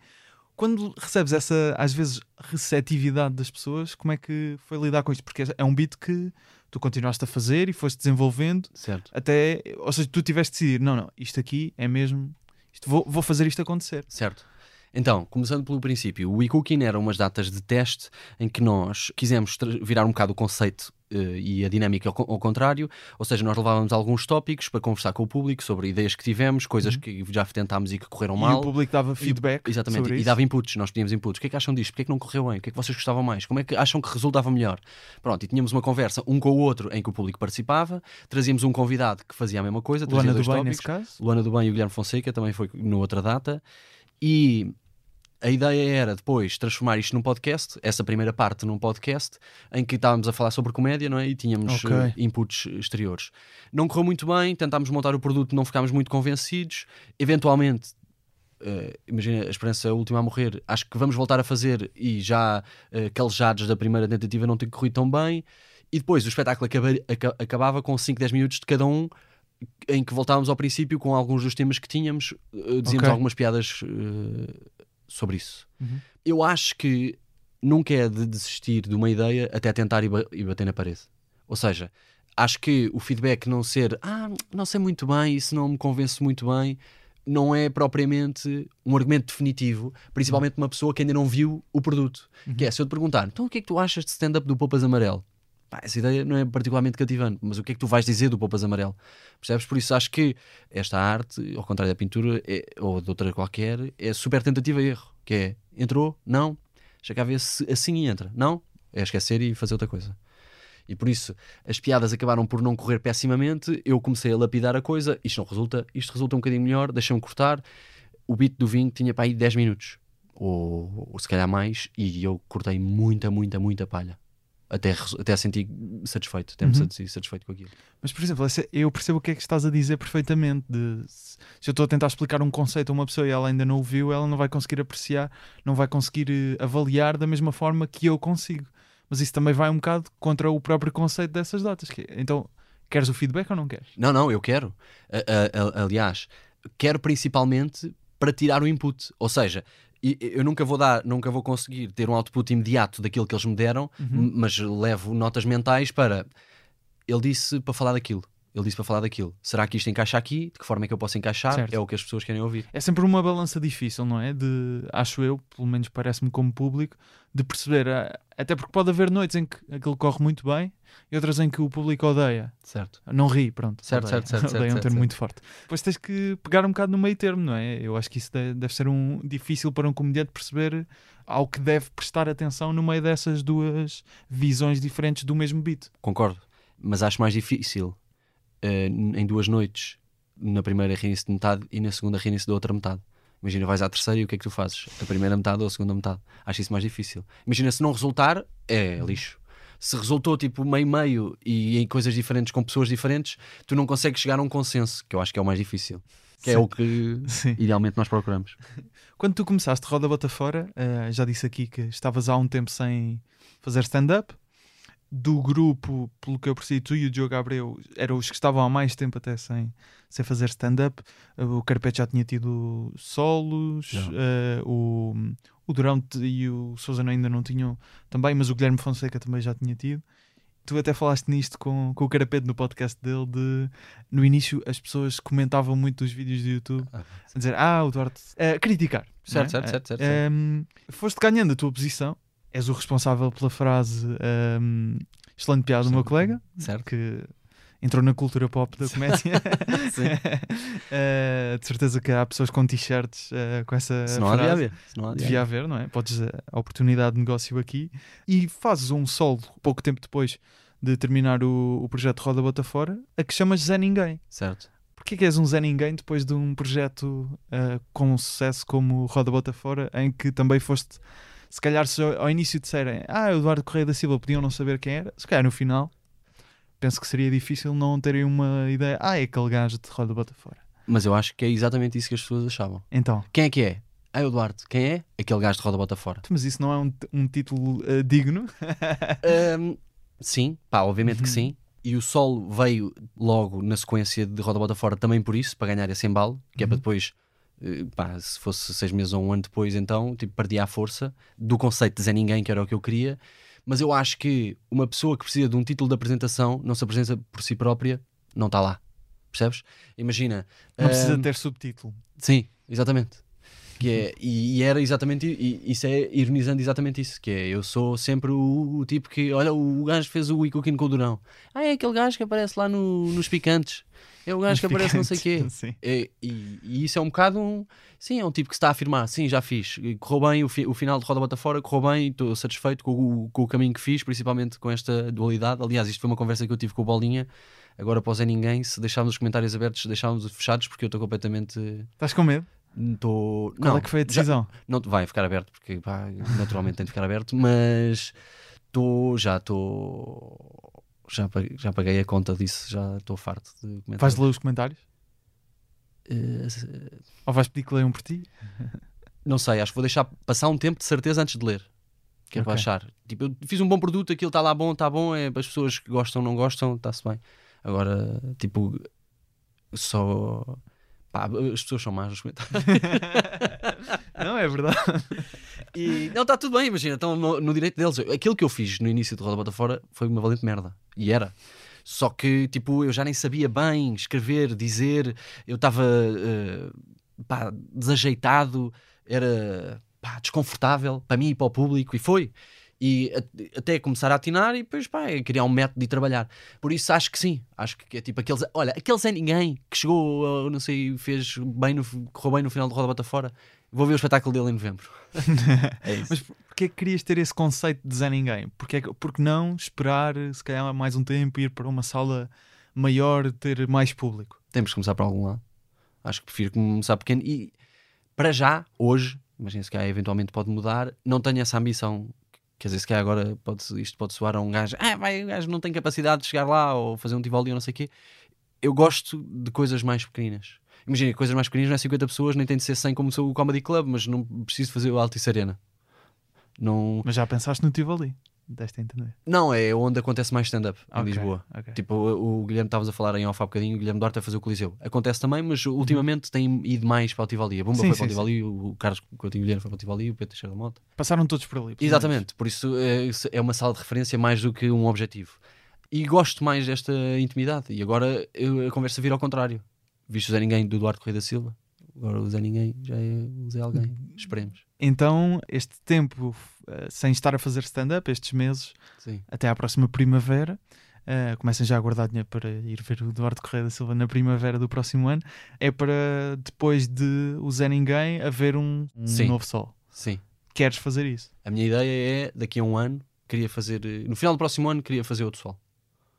Quando recebes essa, às vezes, receptividade das pessoas, como é que foi lidar com isto? Porque é um beat que tu continuaste a fazer e foste desenvolvendo certo. até, ou seja, tu tiveste de decidir, não, não, isto aqui é mesmo, isto, vou, vou fazer isto acontecer. Certo. Então, começando pelo princípio, o WeCooking eram umas datas de teste em que nós quisemos virar um bocado o conceito eh, e a dinâmica ao, ao contrário, ou seja, nós levávamos alguns tópicos para conversar com o público sobre ideias que tivemos, coisas que já tentámos e que correram Uhum. E mal. o público dava feedback Exatamente, sobre e isso. dava inputs, nós pedíamos inputs. O que é que acham disto? Porquê é que não correu bem? O que é que vocês gostavam mais? Como é que acham que resultava melhor? Pronto, e tínhamos uma conversa um com o outro em que o público participava, trazíamos um convidado que fazia a mesma coisa, Luana do dois Bem, tópicos. nesse caso. Luana do Bem e o Guilherme Fonseca também foi na outra data. E a ideia era depois transformar isto num podcast, essa primeira parte num podcast, em que estávamos a falar sobre comédia, não é? E tínhamos Ok. eh, inputs exteriores. Não correu muito bem, tentámos montar o produto, não ficámos muito convencidos. Eventualmente, eh, imagina a experiência última a morrer, acho que vamos voltar a fazer e já uh, calejados da primeira tentativa não tem corrido tão bem. E depois o espetáculo acaba- aca- acabava com 5, 10 minutos de cada um em que voltávamos ao princípio com alguns dos temas que tínhamos, dizíamos Ok. algumas piadas eh, sobre isso. Uhum. Eu acho que nunca é de desistir de uma ideia até tentar e, e bater na parede. Ou seja, acho que o feedback não ser ah, não sei muito bem, isso não me convence muito bem, não é propriamente um argumento definitivo, principalmente uma pessoa que ainda não viu o produto. Que é, se eu te perguntar, então o que é que tu achas de stand-up do Poupas Amarelo? Pá, essa ideia não é particularmente cativante, mas o que é que tu vais dizer do Poupas Amarelo? Percebes? Por isso acho que esta arte, ao contrário da pintura é- ou de outra qualquer, é super tentativa e erro. Que é, entrou? Não. Deixa cá ver se assim entra. Não? É esquecer e fazer outra coisa. E por isso as piadas acabaram por não correr pessimamente. Eu comecei a lapidar a coisa. Isto não resulta, isto resulta um bocadinho melhor. Deixa-me cortar. O beat do vinho tinha para aí 10 minutos, ou, ou se calhar mais, e eu cortei muita, muita, muita palha. Até, até senti satisfeito, até me Uhum. senti satisfeito com aquilo. Mas, por exemplo, eu percebo o que é que estás a dizer perfeitamente. De, se eu estou a tentar explicar um conceito a uma pessoa e ela ainda não o viu, ela não vai conseguir apreciar, não vai conseguir eh, avaliar da mesma forma que eu consigo. Mas isso também vai um bocado contra o próprio conceito dessas datas. que é, então, queres o feedback ou não queres? Não, não, eu quero. A- a- a- aliás, quero principalmente para tirar o input. Ou seja, eu nunca vou dar, nunca vou conseguir ter um output imediato daquilo que eles me deram, m- mas levo notas mentais para. Ele disse para falar daquilo. Ele disse para falar daquilo. Será que isto encaixa aqui? De que forma é que eu posso encaixar? Certo. É o que as pessoas querem ouvir. É sempre uma balança difícil, não é? De, acho eu, pelo menos parece-me como público, de perceber. ah, Até porque pode haver noites em que aquilo corre muito bem e outras em que o público odeia. Certo. Não ri, pronto. Certo, odeia. certo, certo, certo, Odeia um certo, termo certo. muito forte. Depois tens que pegar um bocado no meio termo, não é? Eu acho que isso de- deve ser um difícil para um comediante perceber ao que deve prestar atenção no meio dessas duas visões diferentes do mesmo beat. Concordo. Mas acho mais difícil eh, em duas noites, na primeira rir-se de metade e na segunda rir-se da outra metade. Imagina, vais à terceira e o que é que tu fazes? A primeira metade ou a segunda metade? Acho isso mais difícil. Imagina, se não resultar, é lixo. Se resultou tipo meio-meio e em coisas diferentes com pessoas diferentes, tu não consegues chegar a um consenso, que eu acho que é o mais difícil. Que é Sim. o que Sim. idealmente nós procuramos. Quando tu começaste Roda Bota Fora, eh, já disse aqui que estavas há um tempo sem fazer stand-up. Do grupo, pelo que eu percebi, tu e o Diogo Abreu eram os que estavam há mais tempo até sem, sem fazer stand-up. Eh, O Carpete já tinha tido solos, eh, o, o Durão e o Sousa ainda não tinham também, mas o Guilherme Fonseca também já tinha tido. Tu até falaste nisto com, com o Carapete no podcast dele de no início as pessoas comentavam muito os vídeos do YouTube a dizer, ah, o Duarte a criticar. Certo, é? certo, certo, certo, Eh, ehm, foste ganhando a tua posição, és o responsável pela frase ehm, excelente piada do meu colega, Certo? que entrou na cultura pop da comédia. Sim. Eh, de certeza que há pessoas com t-shirts eh, com essa Se não há de frase. haver. Se não há de Devia haver, não é? Podes eh, a oportunidade de negócio aqui e fazes um solo pouco tempo depois de terminar o, o projeto Roda Bota Fora, a que chamas Zé Ninguém. Certo. Porquê que és um Zé Ninguém depois de um projeto uh, com sucesso como Roda Bota Fora, em que também foste, se calhar, se ao início disserem Ah, Eduardo Correia da Silva, podiam não saber quem era, se calhar no final, penso que seria difícil não terem uma ideia Ah, é aquele gajo de Roda Bota Fora. Mas eu acho que é exatamente isso que as pessoas achavam. Então, Quem é que é? Ah, Eduardo. Quem é? Aquele gajo de roda bota fora. mas isso não é um, um título uh, digno? Ahm, sim, pá, obviamente que sim. E o Sol veio logo na sequência de roda bota fora também por isso, para ganhar esse embalo, que é para depois, eh, pá, se fosse seis meses ou um ano depois, então, tipo, perdia a força do conceito de Zé Ninguém, que era o que eu queria. Mas eu acho que uma pessoa que precisa de um título de apresentação não se apresenta por si própria, não está lá. Percebes? Imagina. Não precisa ahm, ter subtítulo. Sim, exatamente. Que é, e, e era exatamente e isso é ironizando exatamente isso, que é eu sou sempre o, o tipo que, olha, o gajo fez o We Cooking com o Durão. Ah, é aquele gajo que aparece lá no- nos picantes. É o gajo que aparece não sei o quê. É, e, e isso é um bocado um. Sim, é um tipo que se está a afirmar. Sim, já fiz. Correu bem, o, fi- o final de Roda Bota Fora correu bem, estou satisfeito com o, com o caminho que fiz, principalmente com esta dualidade. Aliás, isto foi uma conversa que eu tive com o Bolinha. Agora, após é ninguém, se deixarmos os comentários abertos, deixámos fechados, porque eu estou completamente. Estás com medo? Estou. Qual não, é que foi a já- decisão? não vai ficar aberto, porque pá, naturalmente tem de ficar aberto, mas estou. Já estou. Já, pa- já paguei a conta disso, já estou farto de comentar. Vais ler os comentários? Eh, Ou vais pedir que leiam por ti? Não sei, acho que vou deixar passar um tempo de certeza antes de ler. Que é para Ok. achar. Tipo, eu fiz um bom produto, aquilo está lá bom, está bom, é para as pessoas que gostam, não gostam, está-se bem. Agora, tipo, só. Pá, as pessoas são más nos comentários. Não, é verdade. E, não, está tudo bem, imagina, estão no, no direito deles. Aquilo que eu fiz no início de Roda Bota Fora foi uma valente merda. E era. Só que, tipo, eu já nem sabia bem escrever, dizer, eu estava pá, desajeitado, era pá, desconfortável para mim e para o público, e foi. E a- até começar a atinar e depois pá, criar um método de trabalhar. Por isso acho que sim, acho que é tipo aqueles, olha, aqueles é ninguém que chegou, uh, não sei, fez bem no, correu bem no final de Roda Bota Fora. Vou ver o espetáculo dele em novembro. é isso. Mas porquê é que querias ter esse conceito de Zé Ninguém? Porque, porque não esperar, se calhar, mais um tempo, ir para uma sala maior, ter mais público? Temos que começar por algum lado. Acho que prefiro começar pequeno. E para já, hoje, imagina se calhar eventualmente pode mudar, não tenho essa ambição. Quer dizer, se calhar agora pode, isto pode soar a um gajo, ah, vai, o gajo não tem capacidade de chegar lá ou fazer um Tivoli ou não sei o quê. Eu gosto de coisas mais pequeninas. Imagina, coisas mais pequeninas não é 50 pessoas, nem tem de ser 100 como sou o Comedy Club, mas não preciso fazer o Altice Arena. Não, Mas já pensaste no Tivoli? Deste a entender. não é onde acontece mais stand-up, em Ok, Lisboa. ok. Tipo, o, o Guilherme estavas a falar em off há bocadinho, o Guilherme Duarte a fazer o Coliseu. Acontece também, mas ultimamente tem ido mais para o Tivoli. A Bumba Sim, foi para o Tivoli, o Carlos Coutinho Guilherme foi para o Tivoli, o Pedro Teixeira da Mota. Passaram todos por ali. pelo Exatamente, por isso é, é uma sala de referência mais do que um objetivo. E gosto mais desta intimidade. E agora eu- a conversa vira ao contrário. Viste o Zé Ninguém do Eduardo Correia da Silva, agora o Zé Ninguém já é o Zé Alguém. Esperemos. Então, este tempo eh, sem estar a fazer stand-up, estes meses, Sim. até à próxima primavera, eh, comecem já a guardar dinheiro para ir ver o Eduardo Correia da Silva na primavera do próximo ano, é para depois de o Zé Ninguém haver um, um novo sol. Sim. Queres fazer isso? A minha ideia é, daqui a um ano, queria fazer. eh, No final do próximo ano, queria fazer outro sol.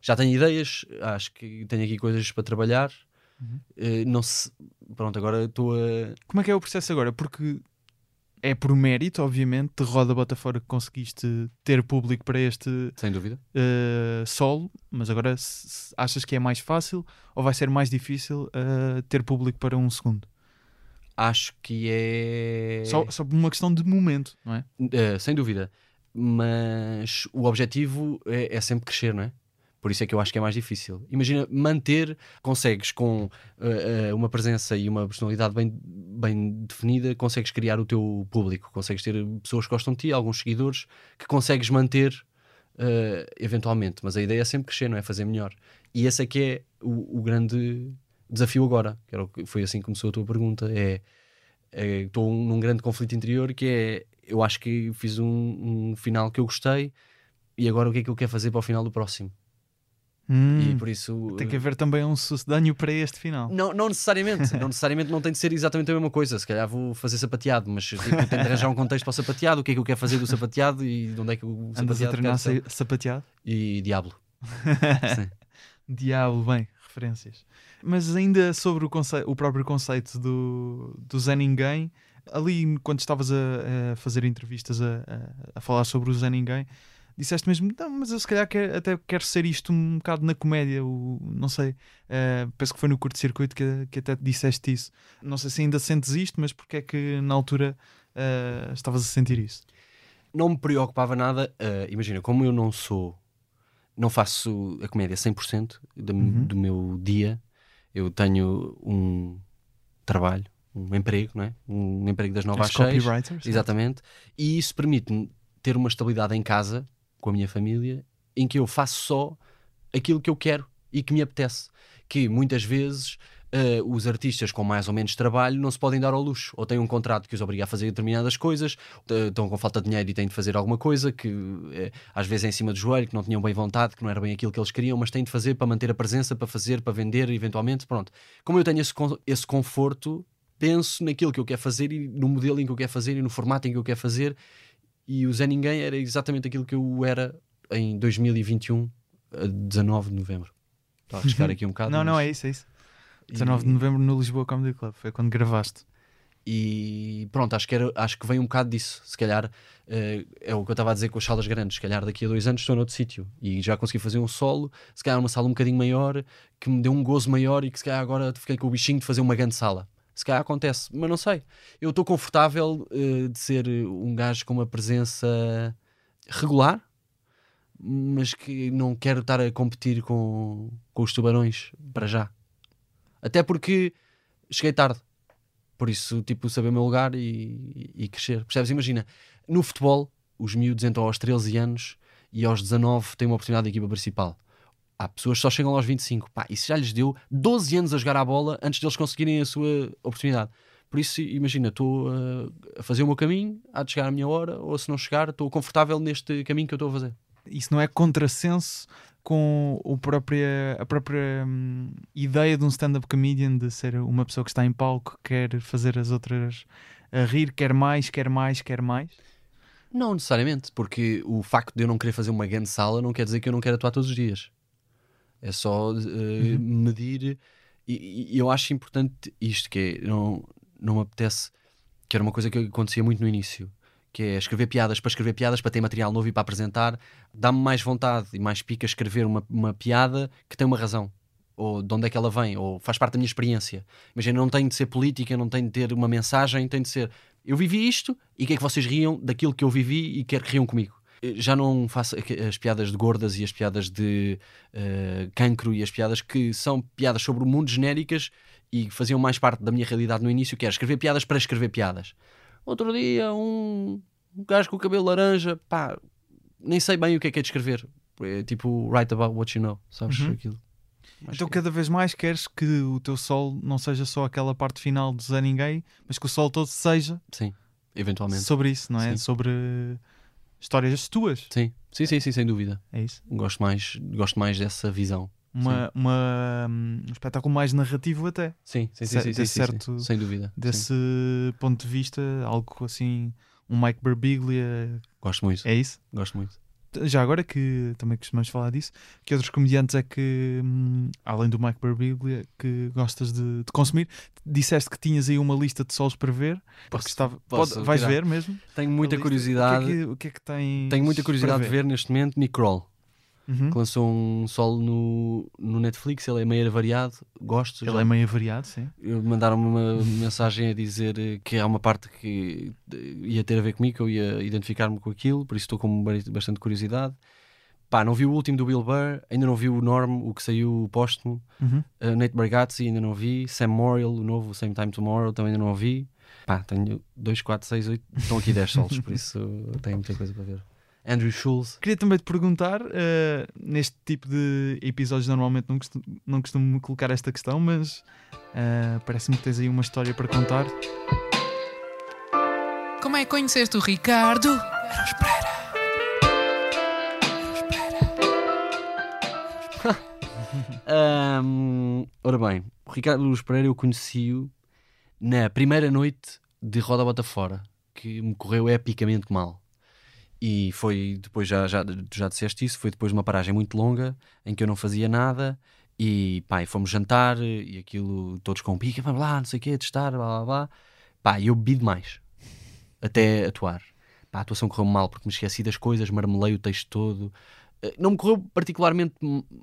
Já tenho ideias, acho que tenho aqui coisas para trabalhar. Uhum. Eh, não se... Pronto, agora estou a. Como é que é o processo agora? Porque é por mérito, obviamente, de roda bota fora que conseguiste ter público para este Sem dúvida. eh, solo, mas agora achas que é mais fácil ou vai ser mais difícil eh, ter público para um segundo? Acho que é. Só, só por uma questão de momento, não é? Eh, sem dúvida. Mas o objetivo é, é sempre crescer, não é? Por isso é que eu acho que é mais difícil. Imagina, manter, consegues com eh, eh, uma presença e uma personalidade bem, bem definida, consegues criar o teu público, consegues ter pessoas que gostam de ti, alguns seguidores, que consegues manter eh, eventualmente. Mas a ideia é sempre crescer, não é? Fazer melhor. E esse é que é o, o grande desafio agora. Que era foi assim que começou a tua pergunta. É é, estou num grande conflito interior que é eu acho que fiz um, um final que eu gostei e agora o que é que eu quero fazer para o final do próximo e Hum, por isso Tem que haver também um sucedâneo para este final. não, não necessariamente não necessariamente não tem de ser exatamente a mesma coisa se calhar vou fazer sapateado mas tipo, tenho de arranjar um contexto para o sapateado o que é que eu quero fazer do sapateado e de onde é que o Andas a treinar sa- sapateado? e Diablo Sim. Diabo, bem, referências. Mas ainda sobre o, o próprio conceito do, do Zé Ninguém, ali quando estavas a, a fazer entrevistas a, a- a falar sobre o Zé Ninguém, disseste mesmo, não, mas eu se calhar quer- até quero ser isto um bocado na comédia, o, não sei, eh, penso que foi no curto-circuito que, que até disseste isso. Não sei se ainda sentes isto, mas porque é que na altura eh, estavas a sentir isso? não me preocupava nada. eh, imagina, como eu não sou, não faço a comédia 100% do, Uhum. do meu dia, eu tenho um trabalho, um emprego, não é? Um emprego das 9 às És 6. copywriter? certo? Exatamente. E isso permite-me ter uma estabilidade em casa, com a minha família, em que eu faço só aquilo que eu quero e que me apetece. Que muitas vezes eh, os artistas com mais ou menos trabalho não se podem dar ao luxo, ou têm um contrato que os obriga a fazer determinadas coisas, eh, estão com falta de dinheiro e têm de fazer alguma coisa que eh, às vezes é em cima do joelho, que não tinham bem vontade, que não era bem aquilo que eles queriam, mas têm de fazer para manter a presença, para fazer, para vender, eventualmente. Pronto. Como eu tenho esse, esse conforto, penso naquilo que eu quero fazer e no modelo em que eu quero fazer e no formato em que eu quero fazer. E o Zé Ninguém era exatamente aquilo que eu era em 2021, a 19 de novembro. Estava a chegar aqui um bocado. Não, não, mas- é isso, é isso. 19 de novembro no Lisboa Comedy Club, foi quando gravaste. E pronto, acho que, era, acho que vem um bocado disso. Se calhar eh, é o que eu estava a dizer com as salas grandes. Se calhar daqui a dois anos estou noutro sítio e já consegui fazer um solo. Se calhar uma sala um bocadinho maior que me deu um gozo maior e que se calhar agora fiquei com o bichinho de fazer uma grande sala. Se calhar acontece, mas não sei. Eu estou confortável eh, de ser um gajo com uma presença regular, mas que não quero estar a competir com, com os tubarões para já. Até porque cheguei tarde. Por isso, tipo, saber o meu lugar e, e crescer. Percebes? Imagina, no futebol, os miúdos entram aos 13 anos e aos 19 têm uma oportunidade de equipa principal. Há pessoas que só chegam aos 25. Pá, isso já lhes deu 12 anos a jogar a bola antes deles conseguirem a sua oportunidade. Por isso, imagina, estou uh, a fazer o meu caminho, há de chegar a minha hora, ou se não chegar, estou confortável neste caminho que eu estou a fazer. Isso não é contrassenso com o própria, a própria hum, ideia de um stand-up comedian de ser uma pessoa que está em palco, quer fazer as outras a rir, quer mais, quer mais, quer mais? Não necessariamente, porque o facto de eu não querer fazer uma grande sala não quer dizer que eu não quero atuar todos os dias. É só uh, medir. E, e eu acho importante isto: que é, não, não me apetece. Que era uma coisa que acontecia muito no início. Que é escrever piadas para escrever piadas, para ter material novo e para apresentar. Dá-me mais vontade e mais pica escrever uma, uma piada que tem uma razão. Ou de onde é que ela vem, ou faz parte da minha experiência. Imagina, não tem de ser política, não tem de ter uma mensagem, tem de ser eu vivi isto e quer que vocês riam daquilo que eu vivi e quero que riam comigo. Já não faço as piadas de gordas e as piadas de uh, cancro e as piadas que são piadas sobre o mundo genéricas e faziam mais parte da minha realidade no início, que era escrever piadas para escrever piadas. Outro dia, um, um gajo com o cabelo laranja, pá, nem sei bem o que é que é de escrever. É tipo, write about what you know, sabes? Uhum. Aquilo. Acho então que- cada vez mais queres que o teu sol não seja só aquela parte final de Zé Ninguém, mas que o sol todo seja Sim, eventualmente. sobre isso, não é? Sim. Sobre histórias tuas. Sim. sim, sim, sim, sem dúvida. É isso. Gosto mais, gosto mais dessa visão. Uma, uma, um espetáculo mais narrativo até. Sim, sim, sim, sim, certo- sem dúvida. Desse ponto de vista, algo assim, um Mike Birbiglia, Gosto muito, é isso? gosto muito. Já agora que também costumamos falar disso, que outros comediantes é que, hum, além do Mike Birbiglia, que gostas de, de consumir? Disseste que tinhas aí uma lista de solos para ver. Posso- estava, posso pode- vais tirar? ver mesmo? Tenho muita curiosidade. O que é que, o que, é que tens Tenho muita curiosidade de ver neste momento Nick Kroll, Uhum. que lançou um solo no, no Netflix. Ele é meio variado, gosto. Ele já. é meio variado, sim. Mandaram-me uma mensagem a dizer que há uma parte que ia ter a ver comigo, que eu ia identificar-me com aquilo, por isso estou com ba- bastante curiosidade. Pá, não vi o último do Bill Burr, ainda não vi o Norm, o que saiu o póstumo. Uhum. Uh, Nate Bargatze ainda não vi. Sam Morrill, o novo Same Time Tomorrow, também ainda não vi. Pá, tenho 2, 4, 6, 8. Estão aqui 10 solos, por isso tenho muita coisa para ver. Andrew Schulz. Queria também te perguntar, eh, neste tipo de episódios normalmente não costumo, não costumo colocar esta questão, mas eh, parece-me que tens aí uma história para contar. Como é que conheceste o Ricardo? Ahm, ora bem, o Ricardo Luz Pereira eu conheci-o na primeira noite de Roda Bota Fora, que me correu epicamente mal. E foi depois, já, já, já disseste isso, foi depois de uma paragem muito longa em que eu não fazia nada E pá, e fomos jantar e aquilo, todos com pica, vamos lá, não sei o quê, testar, blá blá blá. Pá, eu bebi demais até atuar. Pá, a atuação correu mal porque me esqueci das coisas, marmelei o texto todo. Eh, Não me correu particularmente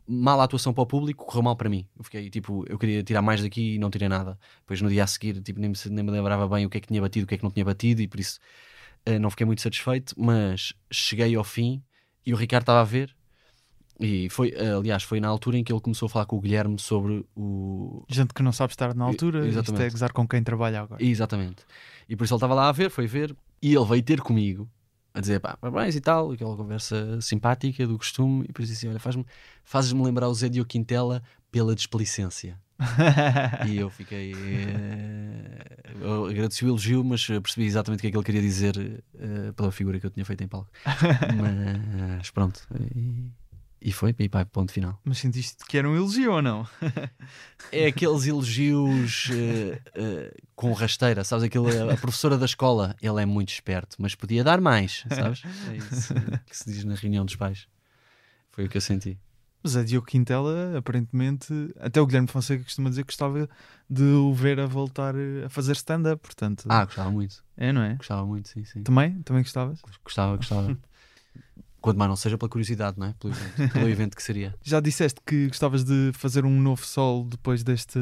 mal a atuação para o público, correu mal para mim. Eu fiquei tipo, eu queria tirar mais daqui e não tirei nada. Depois no dia a seguir, tipo, nem me, nem me lembrava bem o que é que tinha batido, o que é que não tinha batido e por isso eh, não fiquei muito satisfeito. Mas cheguei ao fim e o Ricardo estava a ver. E foi, eh, aliás, foi na altura em que ele começou a falar com o Guilherme sobre o, Gente que não sabe estar na altura, isto é gozar com quem trabalha agora. Exatamente. E por isso ele estava lá a ver, foi ver, e ele veio ter comigo a dizer pá, parabéns e tal, aquela conversa simpática do costume, e depois disse assim: Olha, faz-me, fazes-me lembrar o Zé Diogo Quintela pela desplicência. E eu fiquei. eh, eu agradeci o elogio, mas percebi exatamente o que é que ele queria dizer eh, pela figura que eu tinha feito em palco. mas pronto. E, e foi, e pá, ponto final. Mas sentiste que era um elogio ou não? É aqueles elogios eh, eh, com rasteira, sabes? Aquele, a professora da escola, ele é muito esperto, mas podia dar mais, sabes? É isso que se diz na reunião dos pais. Foi o que eu senti. Mas a Diogo Quintela, aparentemente, até o Guilherme Fonseca costuma dizer que gostava de o ver a voltar eh, a fazer stand-up, portanto. Ah, gostava muito, É, não é? gostava muito, sim, sim. Também? Também gostavas? Gostava, gostava. Quanto mais não seja pela curiosidade, não é? Pelo evento, pelo evento que seria. Já disseste que gostavas de fazer um novo solo depois deste,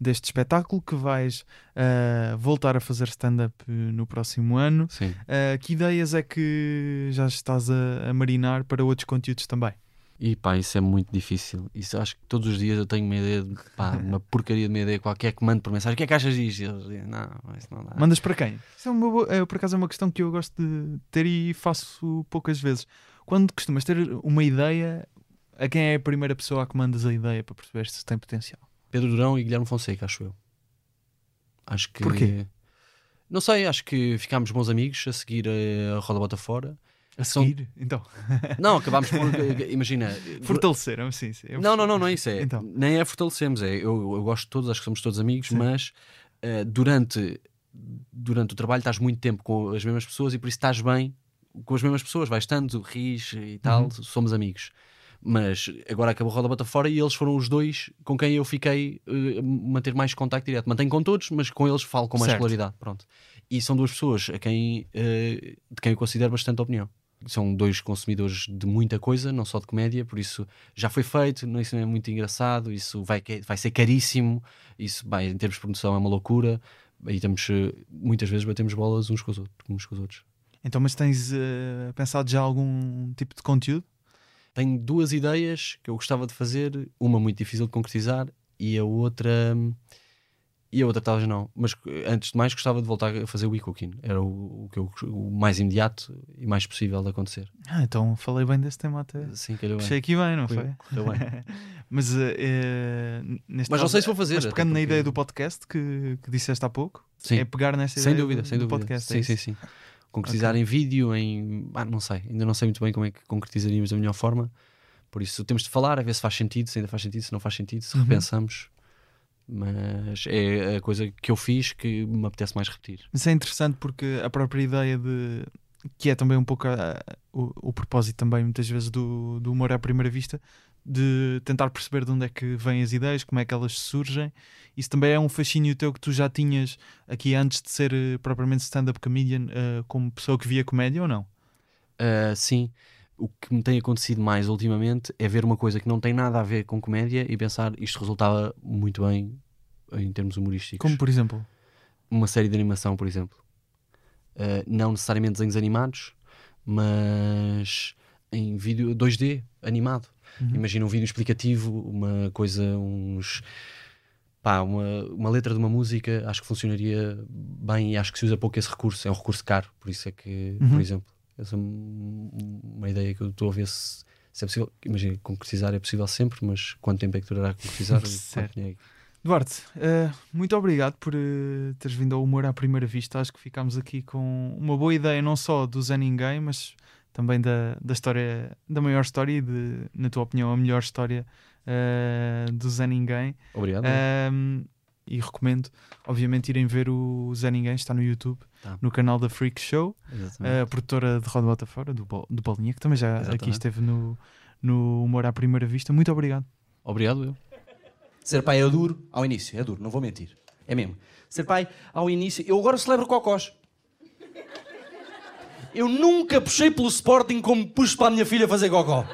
deste espetáculo, que vais ah, voltar a fazer stand-up eh, no próximo ano. Sim. Ah, que ideias é que já estás a, a marinar para outros conteúdos também? E pá, isso é muito difícil. Isso acho que todos os dias eu tenho uma ideia, de, pá, uma porcaria de uma ideia qualquer que mando por mensagem. O que é que achas disto? E eles dizem, não, isso não dá. Mandas para quem? Isso é uma boa- é, por acaso é uma questão que eu gosto de ter e faço poucas vezes. Quando costumas ter uma ideia, a quem é a primeira pessoa a que mandas a ideia para perceber se tem potencial? Pedro Durão e Guilherme Fonseca, acho eu. Acho que. Porquê? Não sei, acho que ficámos bons amigos a seguir eh, a Roda Bota Fora. A São- seguir? Então, Não, acabámos por. eh, Imagina. fortaleceram, sim, sim. eu Não, não, não, não é isso. É, Então. Nem é fortalecemos. É, eu, eu gosto de todos, acho que somos todos amigos, Sim. mas eh, durante, durante o trabalho estás muito tempo com as mesmas pessoas e por isso estás bem com as mesmas pessoas. Vais estando, ris e tal, Uhum. somos amigos. Mas agora acabou a roda bota fora e eles foram os dois com quem eu fiquei eh, a manter mais contacto direto. Mantenho com todos, mas com eles falo com mais Certo. regularidade. Pronto. E são duas pessoas a quem, eh, de quem eu considero bastante opinião. São dois consumidores de muita coisa, não só de comédia, por isso já foi feito, não- isso não é muito engraçado, isso vai, vai ser caríssimo, isso vai, em termos de produção é uma loucura. Aí estamos, eh, muitas vezes batemos bolas uns com os outros. Uns com os outros. Então, mas tens eh, pensado já algum tipo de conteúdo? Tenho duas ideias que eu gostava de fazer, uma muito difícil de concretizar e a outra. E a outra talvez não, mas eh, antes de mais gostava de voltar a fazer o e-cooking. Era o, o que eu, o mais imediato e mais possível de acontecer. Ah, então falei bem desse tema até. Sim, calhou bem. Puxei aqui bem, não foi? Correu bem. Mas, eh, neste Mas não caso- sei se vou fazer, Mas pegando na porque- ideia do podcast que, que disseste há pouco, Sim. é pegar nessa Sem ideia dúvida, do, sem do dúvida. podcast. sim, é sim, sim. Concretizar em vídeo, em. Ah, não sei, ainda não sei muito bem como é que concretizaríamos da melhor forma. Por isso temos de falar, a ver se faz sentido, se ainda faz sentido, se não faz sentido, se Uhum. repensamos. Mas é a coisa que eu fiz que me apetece mais repetir. Isso é interessante porque a própria ideia de. que é também um pouco a- o, o propósito também, muitas vezes, do, do humor à primeira vista, de tentar perceber de onde é que vêm as ideias, como é que elas surgem. Isso também é um fascínio teu que tu já tinhas aqui antes de ser eh, propriamente stand-up comedian, eh, como pessoa que via comédia ou não? Ah, sim, o que me tem acontecido mais ultimamente é ver uma coisa que não tem nada a ver com comédia e pensar isto resultava muito bem em termos humorísticos. Como por exemplo. uma série de animação, por exemplo. Uh, não necessariamente desenhos animados, mas em vídeo 2D animado. Uhum. Imagina um vídeo explicativo, uma coisa, uns. Pá, uma, uma letra de uma música, acho que funcionaria bem e acho que se usa pouco esse recurso. É um recurso caro, por isso é que, Uhum. por exemplo, essa é um- uma ideia que eu estou a ver se, se é possível. Imagina, concretizar é possível sempre, mas quanto tempo é que durará a concretizar? Certo. Dinheiro? Duarte, eh, muito obrigado por eh, teres vindo ao Humor à Primeira Vista. Acho que ficámos aqui com uma boa ideia, não só do Zé Ninguém, mas também da, da história, da maior história e, de, na tua opinião, a melhor história eh, do Zé Ninguém. Obrigado. Ahm, e recomendo, obviamente, irem ver o Zé Ninguém, está no YouTube, Tá. no canal da Freak Show, Exatamente. a produtora de Roda Bota Fora, do, do Bolinha, que também já aqui Exatamente. esteve no, no Humor à Primeira Vista. Muito obrigado. Obrigado, eu. Ser pai é duro ao início, é duro, não vou mentir. É mesmo. Ser pai ao início. Eu agora celebro cocós. Eu nunca puxei pelo Sporting como puxo para a minha filha fazer cocó.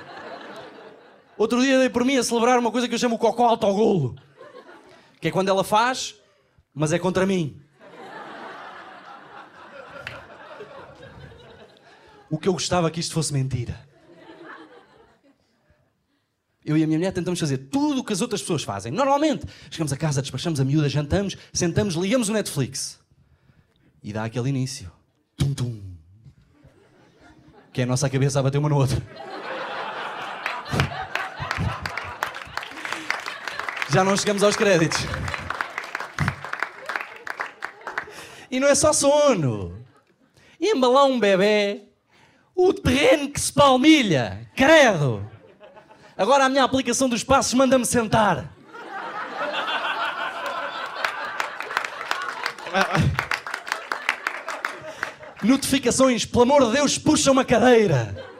Outro dia dei por mim a celebrar uma coisa que eu chamo cocó autogolo. Que é quando ela faz, mas é contra mim. O que eu gostava que isto fosse mentira. Eu e a minha mulher tentamos fazer tudo o que as outras pessoas fazem. Normalmente, chegamos a casa, despachamos a miúda, jantamos, sentamos, ligamos o Netflix. E dá aquele início. Tum, tum. Que é a nossa cabeça a bater uma no outra. Já não chegamos aos créditos. E não é só sono. Embalar um bebê, o terreno que se palmilha, credo. Agora a minha aplicação dos passos manda-me sentar. Notificações, pelo amor de Deus, puxa uma cadeira.